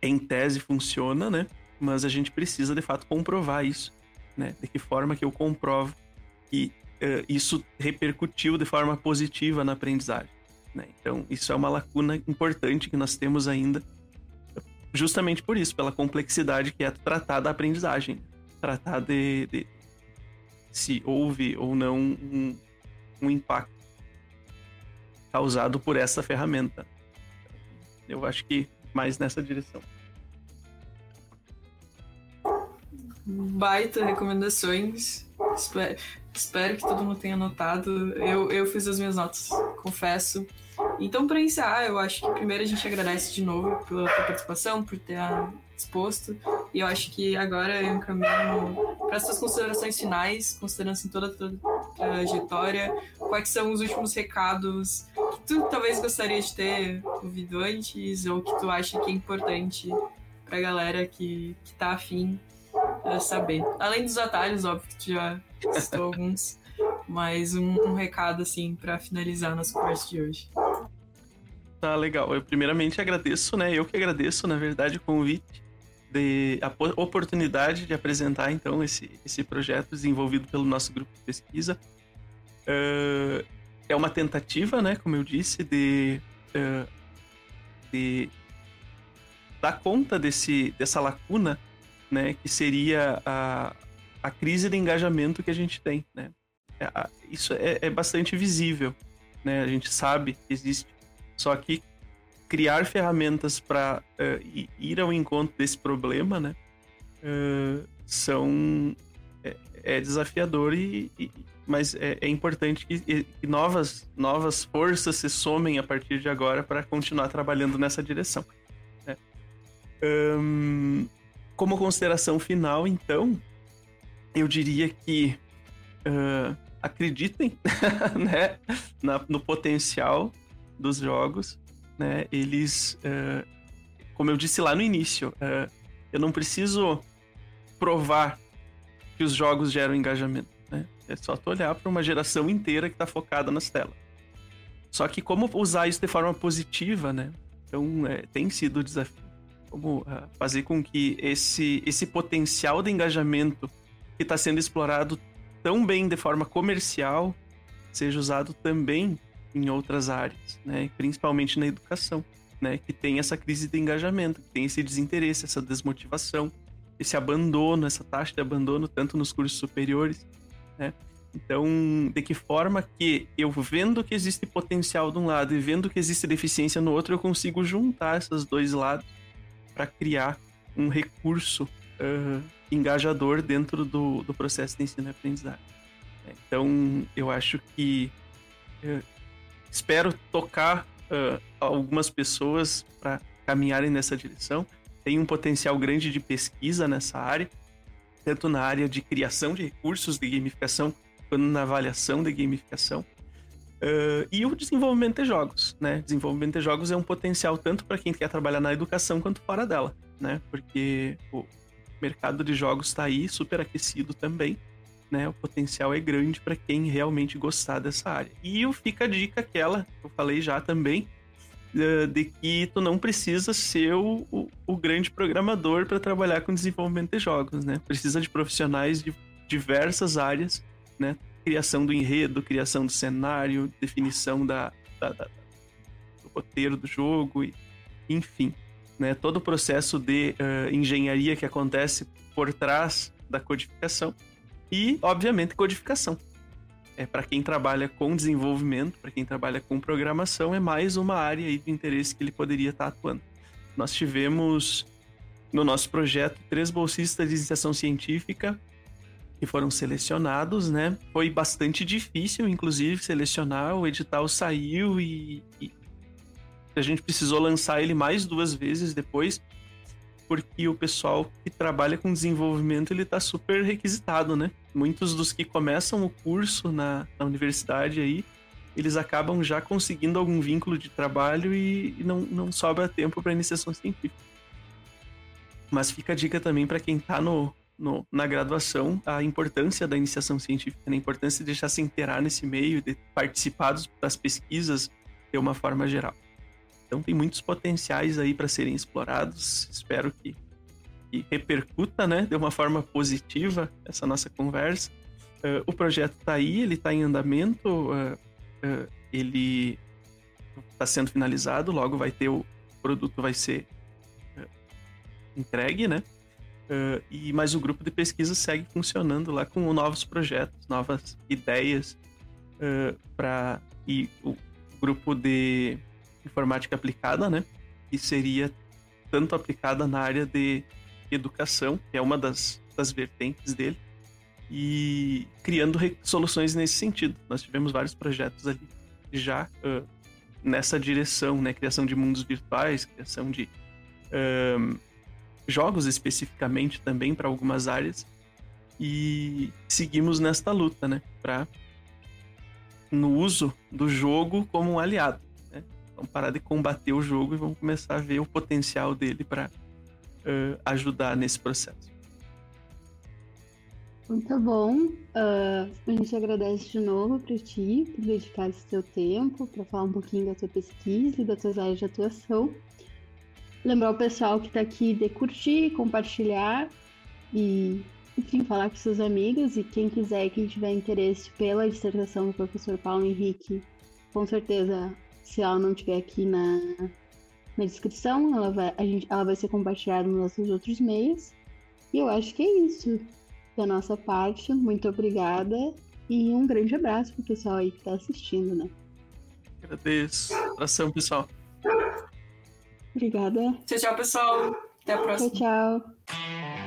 em tese funciona, né? mas a gente precisa de fato comprovar isso, né? De que forma que eu comprovo que uh, isso repercutiu de forma positiva na aprendizagem, né? Então, isso é uma lacuna importante que nós temos ainda, justamente por isso, pela complexidade que é tratar da aprendizagem, tratar de, de se houve ou não um, um impacto causado por essa ferramenta. Eu acho que mais nessa direção. baita recomendações. Espero, espero que todo mundo tenha notado. Eu, eu fiz as minhas notas, confesso. Então, para encerrar, eu acho que primeiro a gente agradece de novo pela tua participação, por ter exposto. E eu acho que agora eu encaminho para as suas considerações finais, considerando assim, toda a tua trajetória. Quais são os últimos recados que tu talvez gostaria de ter ouvido antes ou que tu acha que é importante para a galera que, que tá afim uh, saber? Além dos atalhos, óbvio que tu já citou alguns. Mas um, um recado, assim, para finalizar nossa conversa de hoje. Tá legal. Eu primeiramente agradeço, né? Eu que agradeço, na verdade, o convite, de, a oportunidade de apresentar, então, esse, esse projeto desenvolvido pelo nosso grupo de pesquisa. Uh, é uma tentativa, né, como eu disse, de, uh, de dar conta desse, dessa lacuna, né, que seria a, a crise de engajamento que a gente tem, né. É, isso é, é bastante visível, né, a gente sabe que existe só que criar ferramentas para uh, eh, ir ao encontro desse problema, né, uh, são é, é desafiador e, e mas é, é importante que, que, novas novas forças se somem a partir de agora para continuar trabalhando nessa direção. Né? Um, como consideração final, então, eu diria que uh, acreditem né, na, no potencial dos jogos, né? Eles, uh, como eu disse lá no início, uh, eu não preciso provar que os jogos geram engajamento, né? É só tu olhar para uma geração inteira que está focada nas telas. Só que como usar isso de forma positiva, né? Então é, tem sido o desafio. Como uh, fazer com que esse, esse potencial de engajamento que está sendo explorado tão bem de forma comercial seja usado também em outras áreas, né? principalmente na educação, né? que tem essa crise de engajamento, que tem esse desinteresse, essa desmotivação, esse abandono, essa taxa de abandono, tanto nos cursos superiores. Né? Então, de que forma que eu vendo que existe potencial de um lado e vendo que existe deficiência no outro, eu consigo juntar esses dois lados para criar um recurso uh, engajador dentro do, do processo de ensino e aprendizagem. Então, eu acho que uh, espero tocar uh, algumas pessoas para caminharem nessa direção. Tem um potencial grande de pesquisa nessa área, tanto na área de criação de recursos de gamificação, quanto na avaliação de gamificação. Uh, e o desenvolvimento de jogos, né? Desenvolvimento de jogos é um potencial tanto para quem quer trabalhar na educação quanto fora dela, né? Porque o mercado de jogos está aí, super aquecido também né, o potencial é grande para quem realmente gostar dessa área. E fica a dica aquela, que eu falei já também, de que tu não precisa ser o, o, o grande programador para trabalhar com desenvolvimento de jogos, né? Precisa de profissionais de diversas áreas, né? Criação do enredo, criação do cenário, definição da, da, da do roteiro do jogo, e, enfim, né? Todo o processo de uh, engenharia que acontece por trás da codificação e, obviamente, codificação. É para quem trabalha com desenvolvimento, para quem trabalha com programação, é mais uma área de interesse que ele poderia estar tá atuando. Nós tivemos no nosso projeto três bolsistas de iniciação científica que foram selecionados, né? Foi bastante difícil, inclusive, selecionar. O edital saiu e, e a gente precisou lançar ele mais duas vezes depois porque o pessoal que trabalha com desenvolvimento ele está super requisitado, né? Muitos dos que começam o curso na, na universidade aí, eles acabam já conseguindo algum vínculo de trabalho e, e não, não sobra tempo para iniciação científica. Mas fica a dica também para quem está no, no, na graduação a importância da iniciação científica, né? a importância de deixar se inteirar nesse meio, de participar das pesquisas de uma forma geral. Então tem muitos potenciais aí para serem explorados. Espero que, que, repercuta, né, de uma forma positiva essa nossa conversa. Uh, o projeto está aí, ele está em andamento, uh, uh, ele está sendo finalizado, logo vai ter o produto vai ser entregue, né? e mas o grupo de pesquisa segue funcionando lá com novos projetos, novas ideias para e o grupo de informática aplicada, né? Que seria tanto aplicada na área de educação, que é uma das, das vertentes dele, e criando soluções nesse sentido. Nós tivemos vários projetos ali já ah, nessa direção, né? Criação de mundos virtuais, criação de jogos especificamente também para algumas áreas e seguimos nesta luta, né? Para no uso do jogo como um aliado. Vamos parar de combater o jogo e vamos começar a ver o potencial dele para ajudar nesse processo. Muito bom. Ah, a gente agradece de novo para ti por dedicar esse teu tempo para falar um pouquinho da tua pesquisa e das tuas áreas de atuação. Lembrar o pessoal que está aqui de curtir, compartilhar e, enfim, falar com seus amigos. E quem quiser, quem tiver interesse pela dissertação do professor Paulo Henrique, com certeza, se ela não estiver aqui na, na descrição, ela vai, a gente, ela vai ser compartilhada nos nossos outros meios. E eu acho que é isso da nossa parte. Muito obrigada e um grande abraço pro pessoal aí que tá assistindo, né? Agradeço. Abração, pessoal. Obrigada. Tchau, tchau, pessoal. Até a Tchau, próxima. tchau.